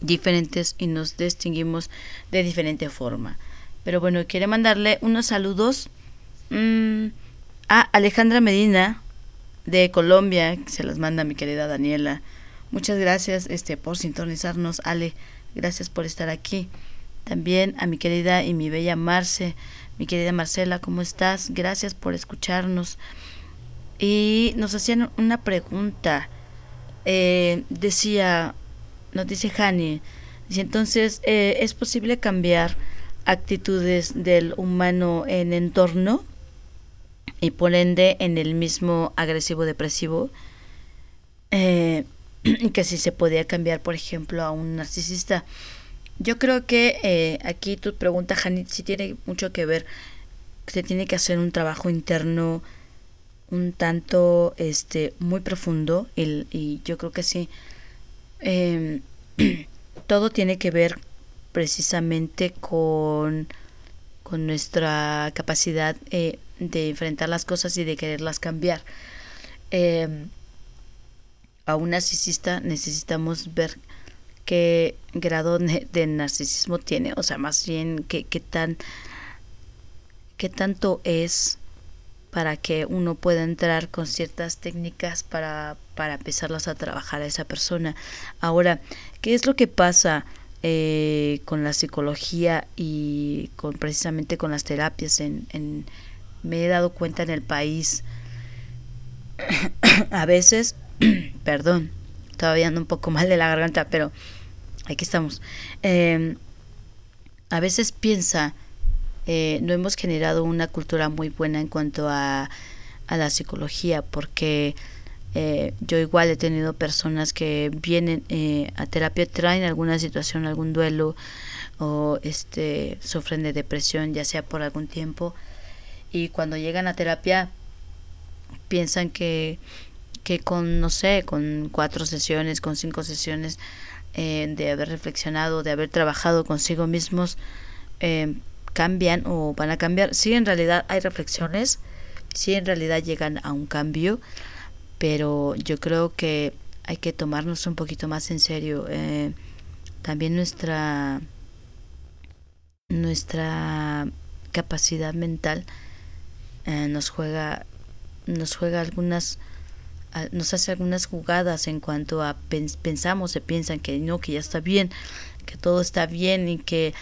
Speaker 1: diferentes y nos distinguimos de diferente forma. Pero bueno, quiero mandarle unos saludos mm, a Alejandra Medina de Colombia, que se las manda mi querida Daniela. Muchas gracias este por sintonizarnos, Ale. Gracias por estar aquí. También a mi querida y mi bella Marce mi querida Marcela, ¿cómo estás? Gracias por escucharnos. Y nos hacían una pregunta. Eh, decía, nos dice Hani, dice entonces, eh, ¿es posible cambiar actitudes del humano en entorno y por ende en el mismo agresivo depresivo? Eh, que si se podía cambiar, por ejemplo, a un narcisista. Yo creo que eh, aquí tu pregunta, Janit, sí tiene mucho que ver. Se tiene que hacer un trabajo interno un tanto este muy profundo y, y yo creo que sí em, todo tiene que ver precisamente con con nuestra capacidad eh, de enfrentar las cosas y de quererlas cambiar. Eh, a un narcisista necesitamos ver qué grado de narcisismo tiene, o sea, más bien qué, qué tan qué tanto es para que uno pueda entrar con ciertas técnicas para, para empezarlas a trabajar a esa persona. Ahora, ¿qué es lo que pasa eh, con la psicología y con precisamente con las terapias? En, en, me he dado cuenta en el país, a veces, perdón, todavía ando un poco mal de la garganta, pero aquí estamos. Em, a veces piensa, eh, no hemos generado una cultura muy buena en cuanto a, a la psicología, porque eh, yo igual he tenido personas que vienen eh, a terapia, traen alguna situación, algún duelo o este sufren de depresión, ya sea por algún tiempo, y cuando llegan a terapia piensan que que con no sé, con cuatro sesiones, con cinco sesiones eh, de haber reflexionado, de haber trabajado consigo mismos, cambian o van a cambiar. Sí, en realidad hay reflexiones, sí, en realidad llegan a un cambio, pero yo creo que hay que tomarnos un poquito más en serio. Eh, también nuestra nuestra capacidad mental nos juega nos juega algunas nos hace algunas jugadas en cuanto a pensamos, se piensan que no, que ya está bien, que todo está bien y que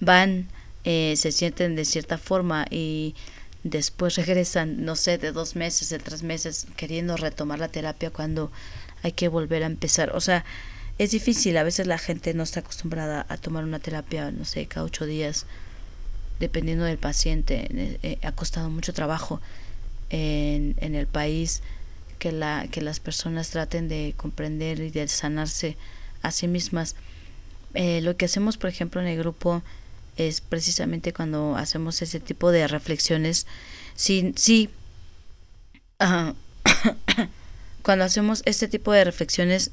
Speaker 1: van, eh, se sienten de cierta forma y después regresan, no sé, de dos meses, de tres meses, queriendo retomar la terapia cuando hay que volver a empezar. O sea, es difícil, a veces la gente no está acostumbrada a tomar una terapia, no sé, cada ocho días, dependiendo del paciente. Eh, eh, ha costado mucho trabajo en, en el país que, la, que las personas traten de comprender y de sanarse a sí mismas. Eh, lo que hacemos, por ejemplo, en el grupo es precisamente cuando hacemos ese tipo de reflexiones. Sí, sí. cuando hacemos este tipo de reflexiones,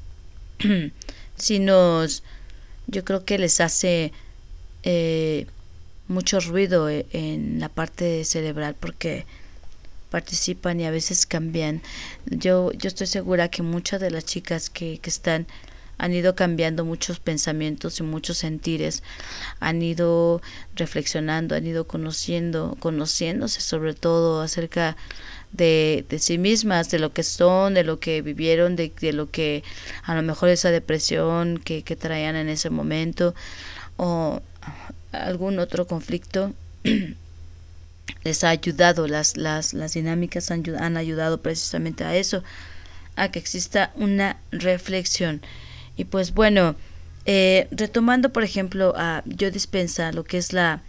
Speaker 1: si nos. Yo creo que les hace eh, mucho ruido eh, en la parte cerebral porque participan y a veces cambian. Yo, yo estoy segura que muchas de las chicas que, que están han ido cambiando muchos pensamientos y muchos sentires, han ido reflexionando, han ido conociendo, conociéndose sobre todo acerca de, de sí mismas, de lo que son, de lo que vivieron, de, de lo que a lo mejor esa depresión que, que traían en ese momento o algún otro conflicto les ha ayudado, las, las, las dinámicas han, han ayudado precisamente a eso, a que exista una reflexión. Y pues bueno, eh, retomando por ejemplo a Yo Dispensa, lo que es la...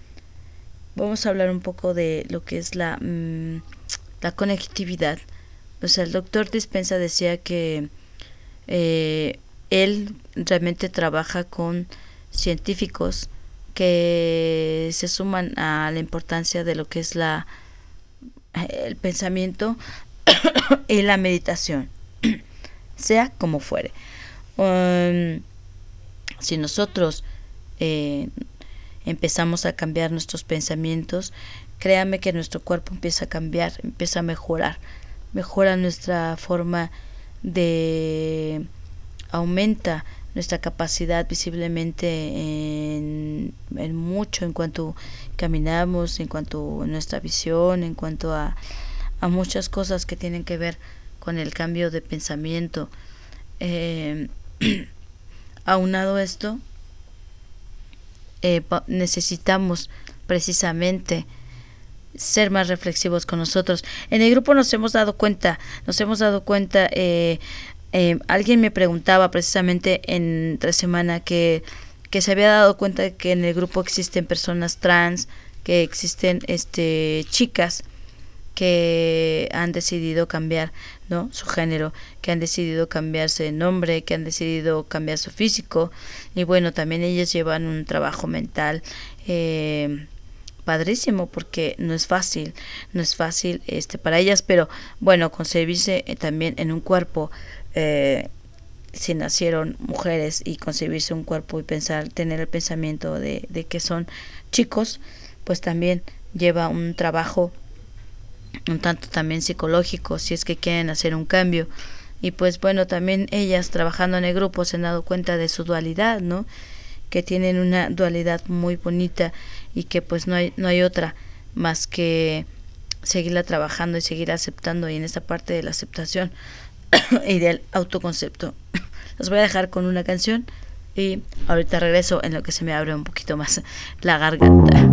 Speaker 1: Vamos a hablar un poco de lo que es la, mm, la conectividad. O sea, el doctor Dispensa decía que eh, él realmente trabaja con científicos que se suman a la importancia de lo que es la el pensamiento y la meditación, sea como fuere. Um, si nosotros eh, empezamos a cambiar nuestros pensamientos, créame que nuestro cuerpo empieza a cambiar, empieza a mejorar, mejora nuestra forma de aumenta nuestra capacidad visiblemente en, mucho en cuanto caminamos, en cuanto a nuestra visión, en cuanto a, muchas cosas que tienen que ver con el cambio de pensamiento. Eh, aunado esto, eh, necesitamos precisamente ser más reflexivos con nosotros. En el grupo nos hemos dado cuenta, nos hemos dado cuenta, eh, eh, alguien me preguntaba precisamente en tres semana que, que se había dado cuenta que en el grupo existen personas trans, que existen este chicas que han decidido cambiar ¿no? su género, que han decidido cambiarse de nombre, que han decidido cambiar su físico y bueno, también ellas llevan un trabajo mental eh, padrísimo porque no es fácil, no es fácil este para ellas, pero bueno, concebirse eh, también en un cuerpo eh, si nacieron mujeres y concebirse un cuerpo y pensar, tener el pensamiento de, de que son chicos, pues también lleva un trabajo un tanto también psicológico si es que quieren hacer un cambio. Y pues bueno también ellas trabajando en el grupo se han dado cuenta de su dualidad no que tienen una dualidad muy bonita y que pues no hay no hay otra más que seguirla trabajando y seguir aceptando y en esta parte de la aceptación y del autoconcepto. Los voy a dejar con una canción y ahorita regreso en lo que se me abre un poquito más la garganta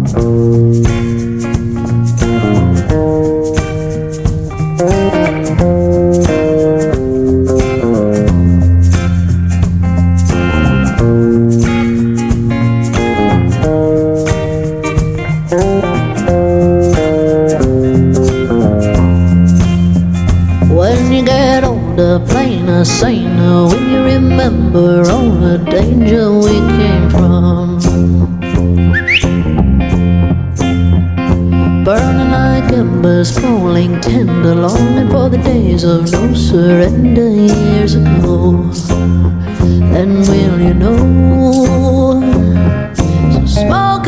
Speaker 3: saner, when you remember all the danger we came from. Burning like embers, falling tender, longing for the days of no surrender years ago. Then will you know? So smoke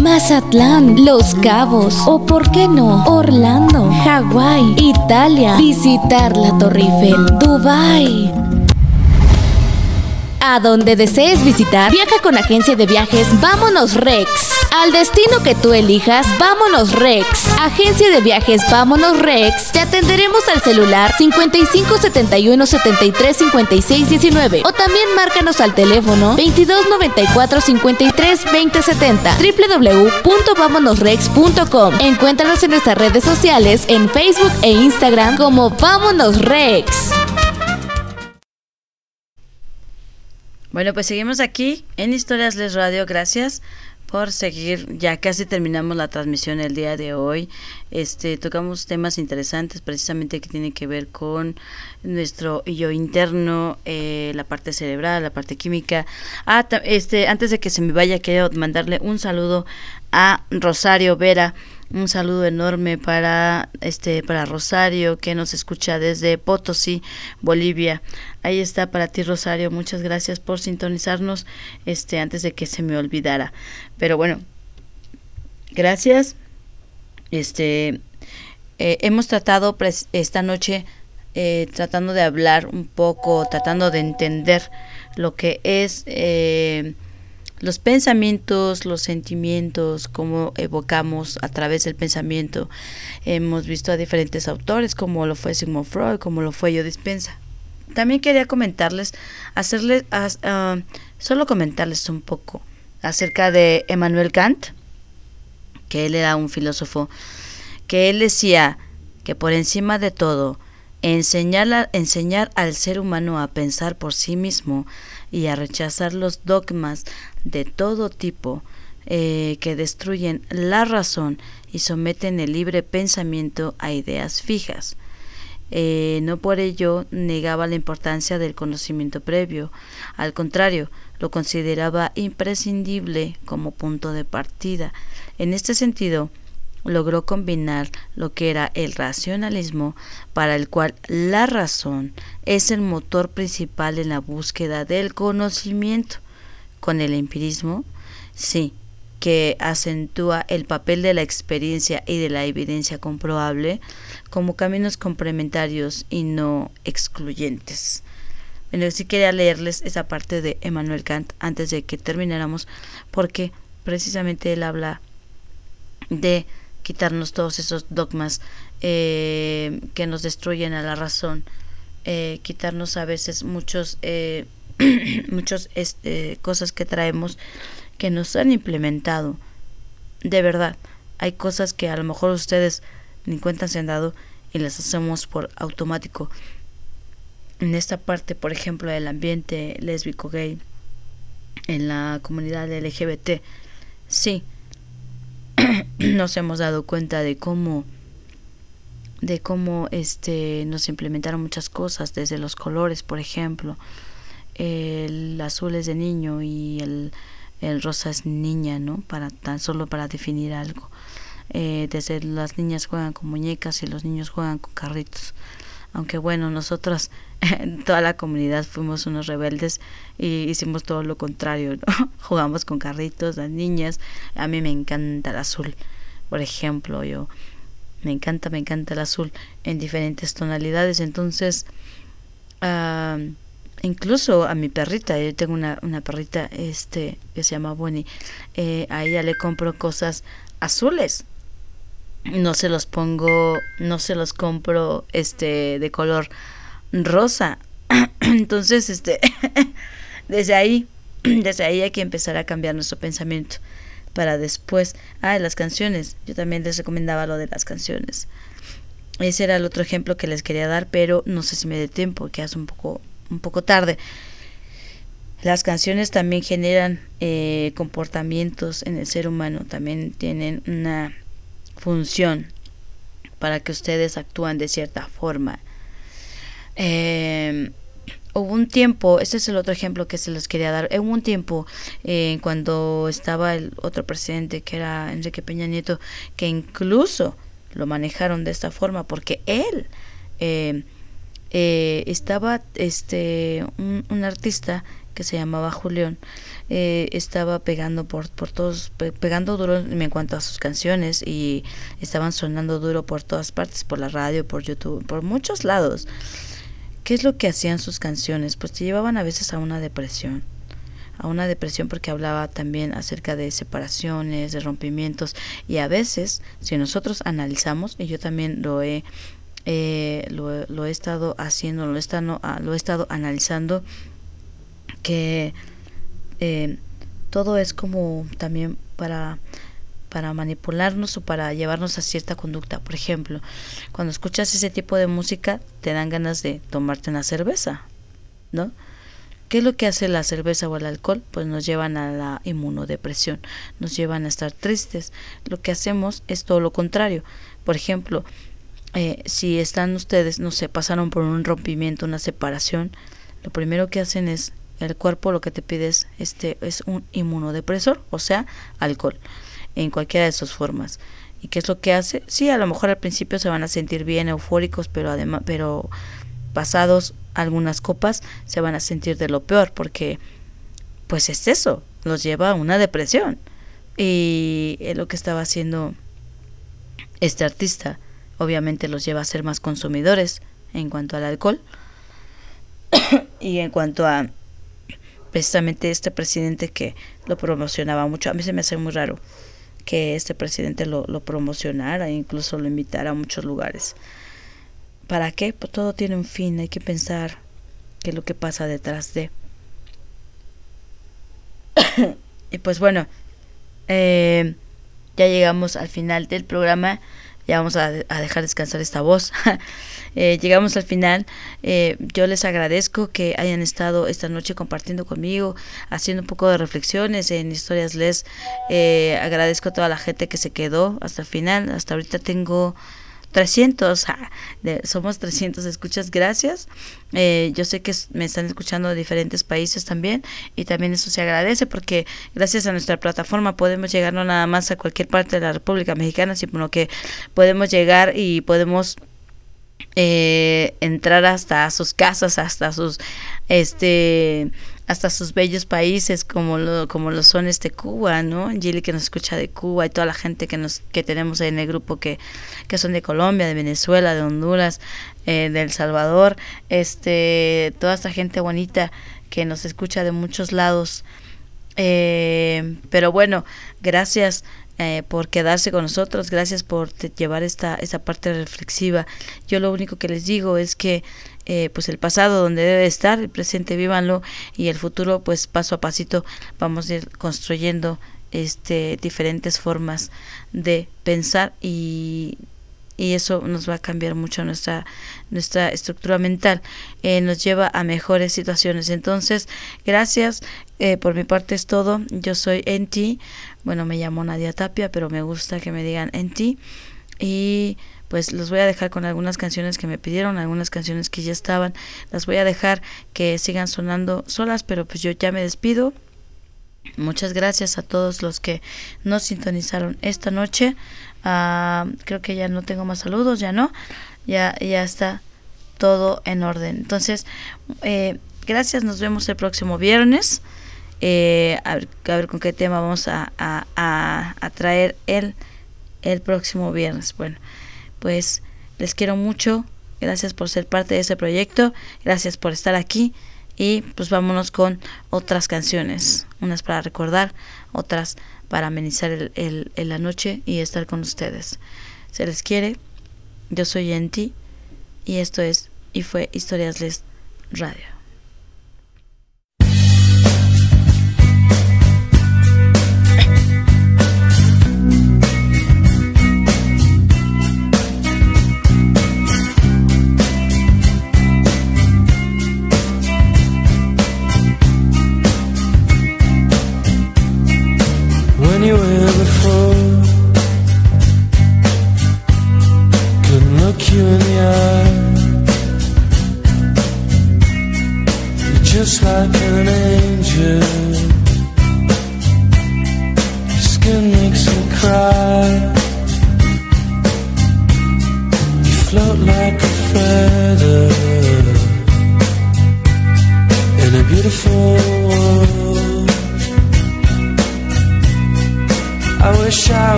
Speaker 2: Mazatlán, Los Cabos o por qué no, Orlando, Hawái, Italia, visitar la Torre Eiffel, Dubai. A donde desees visitar, viaja con agencia de viajes Vámonos Rex. Al destino que tú elijas, Vámonos Rex. Agencia de viajes Vámonos Rex. Te atenderemos al celular 55 71 73 56 19 o también márcanos al teléfono 22 94 53 20 70 www.vamonosrex.com. Encuéntranos en nuestras redes sociales en Facebook e Instagram como Vámonos Rex.
Speaker 1: Bueno, pues seguimos aquí en Historias Les Radio. Gracias por seguir. Ya casi terminamos la transmisión el día de hoy. Este tocamos temas interesantes, precisamente que tienen que ver con nuestro yo interno, eh, la parte cerebral, la parte química. Ah, este, antes de que se me vaya, quiero mandarle un saludo a Rosario Vera un saludo enorme para este para Rosario que nos escucha desde Potosí, Bolivia. Ahí está para ti Rosario, muchas gracias por sintonizarnos este antes de que se me olvidara. Pero bueno, gracias. Este eh, hemos tratado esta noche eh, tratando de hablar un poco, tratando de entender lo que es eh, los pensamientos, los sentimientos, cómo evocamos a través del pensamiento. Hemos visto a diferentes autores, como lo fue Sigmund Freud, como lo fue Yo Dispensa. También quería comentarles, hacerles, uh, solo comentarles un poco acerca de Emmanuel Kant, que él era un filósofo, que él decía que por encima de todo, enseñar, enseñar al ser humano a pensar por sí mismo y a rechazar los dogmas de todo tipo eh, que destruyen la razón y someten el libre pensamiento a ideas fijas. Eh, no por ello negaba la importancia del conocimiento previo, al contrario, lo consideraba imprescindible como punto de partida. En este sentido, logró combinar lo que era el racionalismo, para el cual la razón es el motor principal en la búsqueda del conocimiento, con el empirismo, sí, que acentúa el papel de la experiencia y de la evidencia comprobable como caminos complementarios y no excluyentes. Bueno, sí quería leerles esa parte de Emmanuel Kant antes de que termináramos, porque precisamente él habla de quitarnos todos esos dogmas eh, que nos destruyen a la razón, eh, quitarnos a veces muchos, eh, muchos este, cosas que traemos que nos han implementado. De verdad, hay cosas que a lo mejor ustedes ni cuenta se han dado y las hacemos por automático. En esta parte, por ejemplo, del ambiente lésbico gay, en la comunidad LGBT, sí, nos hemos dado cuenta de cómo de cómo este nos implementaron muchas cosas desde los colores por ejemplo el azul es de niño y el, el rosa es niña no para tan solo para definir algo. Eh, desde las niñas juegan con muñecas y los niños juegan con carritos. Aunque bueno, nosotros, toda la comunidad fuimos unos rebeldes y hicimos todo lo contrario. Jugamos con carritos, las niñas, a mí me encanta el azul, por ejemplo, yo. Me encanta, me encanta el azul en diferentes tonalidades, entonces, incluso a mi perrita, yo tengo una, una perrita este que se llama Bonnie, eh, a ella le compro cosas azules, no se los pongo, no se los compro este de color rosa. Entonces, este desde ahí, desde ahí hay que empezar a cambiar nuestro pensamiento para después, ah, las canciones. Yo también les recomendaba lo de las canciones. Ese era el otro ejemplo que les quería dar, pero no sé si me dé tiempo, que hace un poco un poco tarde. Las canciones también generan eh, comportamientos en el ser humano, también tienen una función para que ustedes actúen de cierta forma. Em, hubo un tiempo, este es el otro ejemplo que se los quería dar, hubo un tiempo eh, cuando estaba el otro presidente que era Enrique Peña Nieto, que incluso lo manejaron de esta forma porque él eh, eh, estaba este un, artista que se llamaba Julián estaba pegando por, por todos pegando duro en cuanto a sus canciones y estaban sonando duro por todas partes por la radio por YouTube por muchos lados ¿Qué es lo que hacían sus canciones? Pues te llevaban a veces a una depresión, a una depresión porque hablaba también acerca de separaciones, de rompimientos y a veces, si nosotros analizamos, y yo también lo he, eh, lo, he estado haciendo, lo he estado, ah, lo he estado analizando, que eh, todo es como también para para manipularnos o para llevarnos a cierta conducta. Por ejemplo, cuando escuchas ese tipo de música te dan ganas de tomarte una cerveza, ¿no? ¿Qué es lo que hace la cerveza o el alcohol? Pues nos llevan a la inmunodepresión, nos llevan a estar tristes. Lo que hacemos es todo lo contrario. Por ejemplo, eh, si están ustedes, no sé, pasaron por un rompimiento, una separación, lo primero que hacen es el cuerpo lo que te pide es, este, es un inmunodepresor, o sea, alcohol en cualquiera de sus formas. ¿Y qué es lo que hace? Sí, a lo mejor al principio se van a sentir bien eufóricos, pero además, pero pasados algunas copas se van a sentir de lo peor, porque pues es eso, los lleva a una depresión. Y es lo que estaba haciendo este artista. Obviamente los lleva a ser más consumidores en cuanto al alcohol y en cuanto a precisamente este presidente que lo promocionaba mucho. A mí se me hace muy raro que este presidente lo, lo promocionara, incluso lo invitara a muchos lugares. ¿Para qué? Pues todo tiene un fin, hay que pensar qué es lo que pasa detrás de. y pues bueno, eh, ya llegamos al final del programa ya vamos a, dejar descansar esta voz. Eh, llegamos al final. Eh, yo les agradezco que hayan estado esta noche compartiendo conmigo, haciendo un poco de reflexiones en historias les. Eh, agradezco a toda la gente que se quedó hasta el final. Hasta ahorita tengo 300, somos 300 escuchas, gracias. Eh, yo sé que me están escuchando de diferentes países también y también eso se agradece porque gracias a nuestra plataforma podemos llegar no nada más a cualquier parte de la República Mexicana, sino que podemos llegar y podemos eh, entrar hasta sus casas, hasta sus este hasta sus bellos países como lo, como lo son este Cuba, ¿no? Gili que nos escucha de Cuba y toda la gente que nos que tenemos en el grupo que, que son de Colombia, de Venezuela, de Honduras, eh, de El Salvador, este, toda esta gente bonita que nos escucha de muchos lados. Eh, pero bueno, gracias eh, por quedarse con nosotros, gracias por llevar esta, esta parte reflexiva. Yo lo único que les digo es que eh, pues el pasado donde debe estar, el presente vívanlo y el futuro pues paso a pasito vamos a ir construyendo este diferentes formas de pensar y, y eso nos va a cambiar mucho nuestra nuestra estructura mental eh, nos lleva a mejores situaciones. Entonces gracias eh, por mi parte es todo. Yo soy Enti bueno me llamo Nadia Tapia pero me gusta que me digan Enti y pues los voy a dejar con algunas canciones que me pidieron, algunas canciones que ya estaban, las voy a dejar que sigan sonando solas, pero pues yo ya me despido. Muchas gracias a todos los que nos sintonizaron esta noche. Ah, creo que ya no tengo más saludos, ya no, ya, ya está todo en orden. Entonces, eh, gracias, nos vemos el próximo viernes. Eh, a, ver, con qué tema vamos a, a, a, traer el, el próximo viernes. Bueno, pues les quiero mucho. Gracias por ser parte de ese proyecto. Gracias por estar aquí. Y pues vámonos con otras canciones. Unas para recordar, otras para amenizar el, la noche y estar con ustedes. Se les quiere. Yo soy Yenti. Y esto es y fue Historias Les Radio.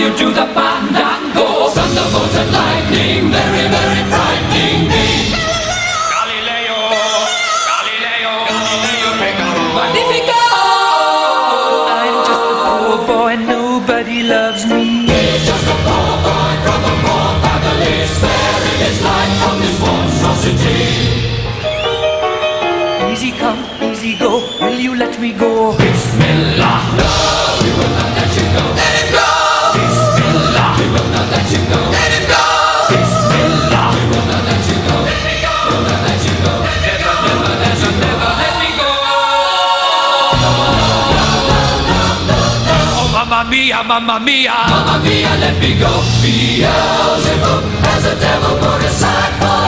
Speaker 1: you do the
Speaker 2: banda. mia, mamma mia. Mamma mia, let me go. Beelzebub has a devil motorcycle.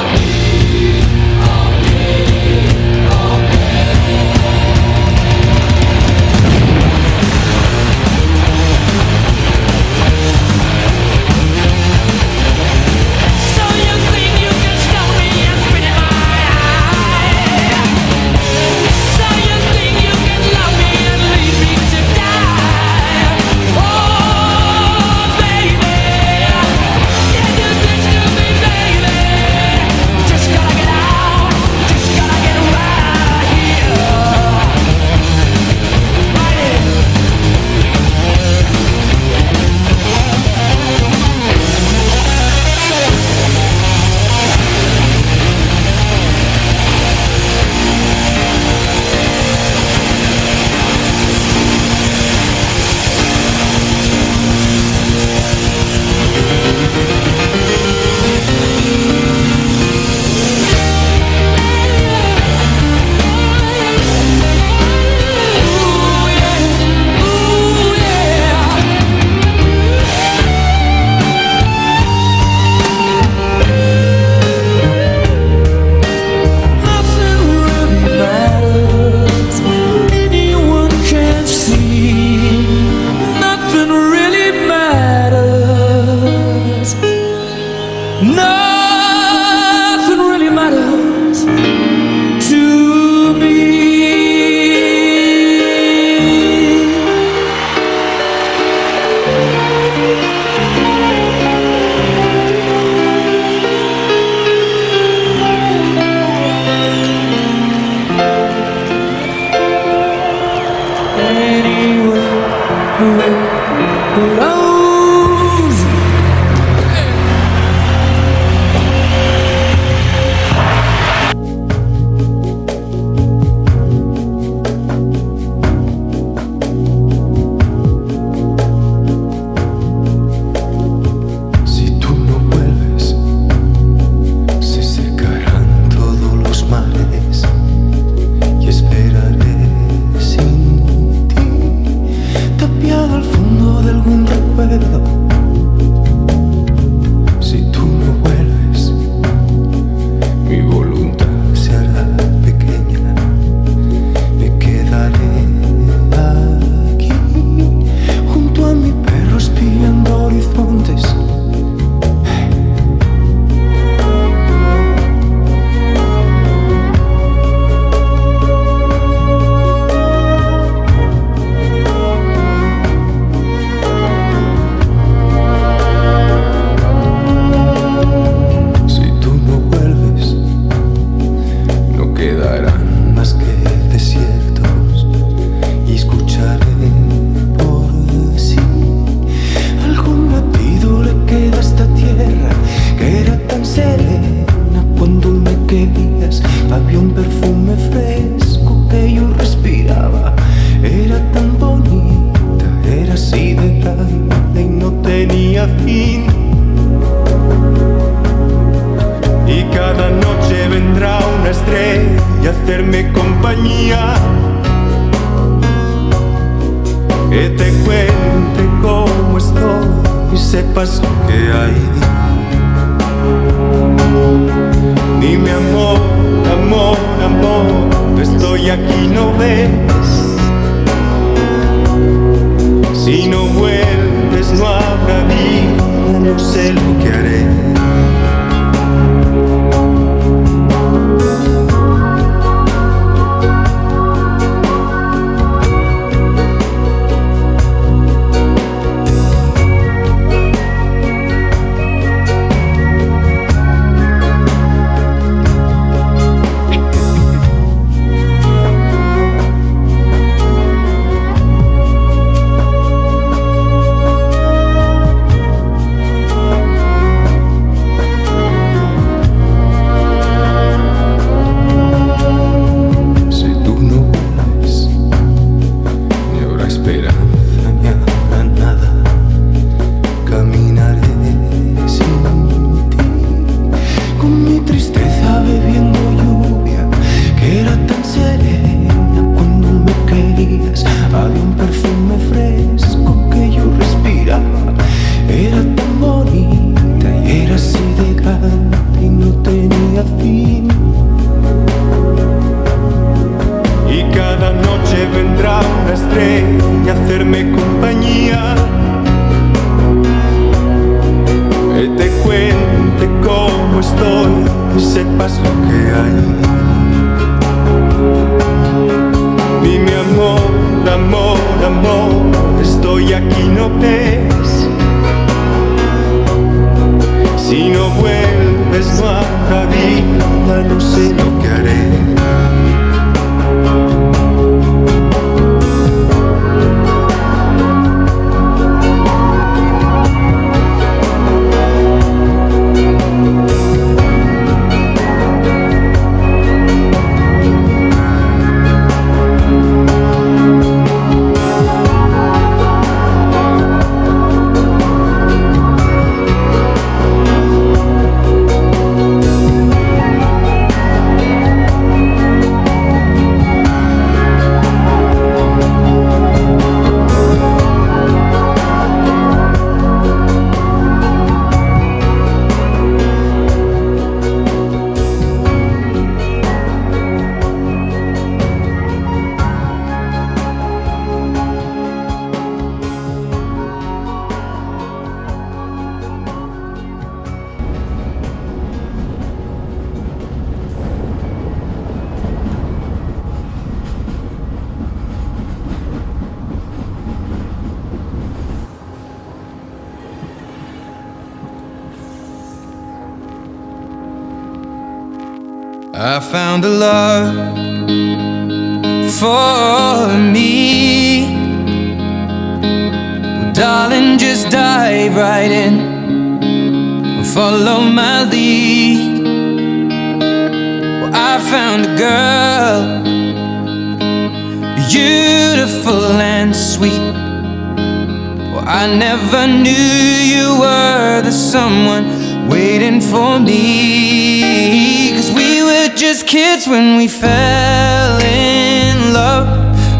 Speaker 2: You
Speaker 4: were the someone waiting for me. Cause we were just kids when we fell in love,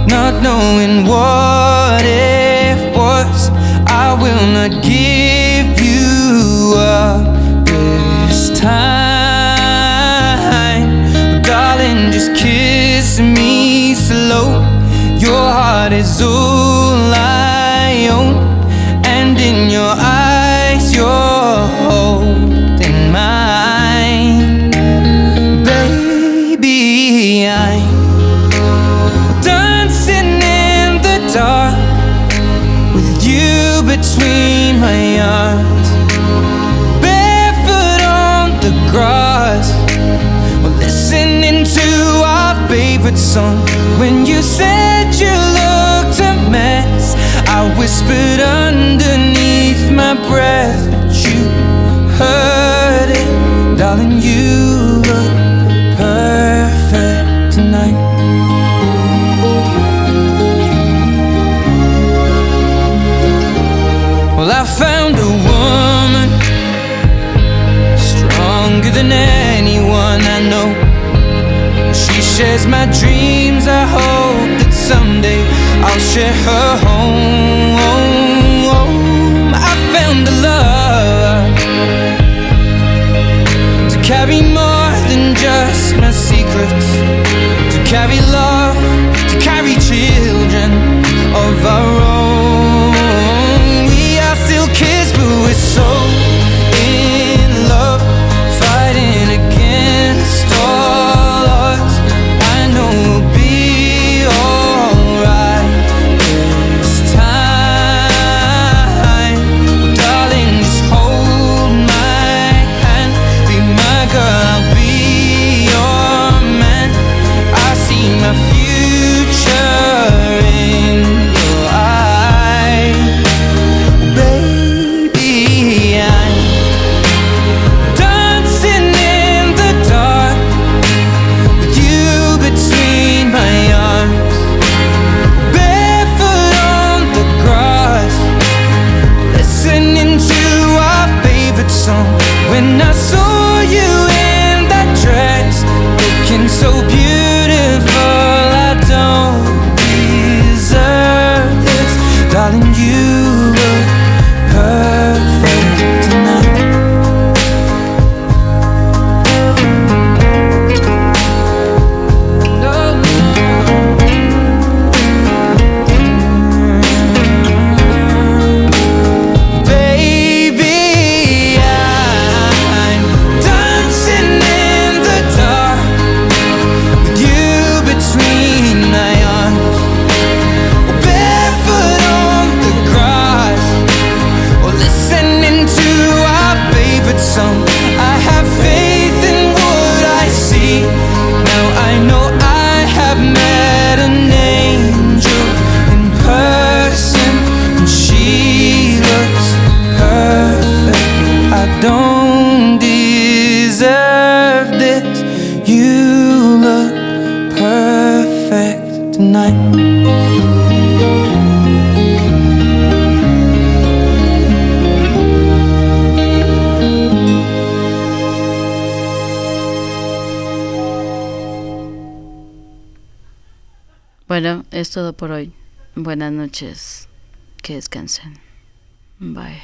Speaker 4: not knowing what it was. I will not give you up this time, but darling, just kiss me slow. Your heart is all I'm dancing in the dark with you between my arms, barefoot on the grass. We're listening to our favorite song. When you said you looked a mess, I whispered underneath my breath, but you heard it, darling. You tonight. Well, I found a woman stronger than anyone I know. She shares my dreams. I hope that someday I'll share her home. I found a love to carry more than just my secrets carry love.
Speaker 1: por hoy. Buenas noches. Que descansen. Bye.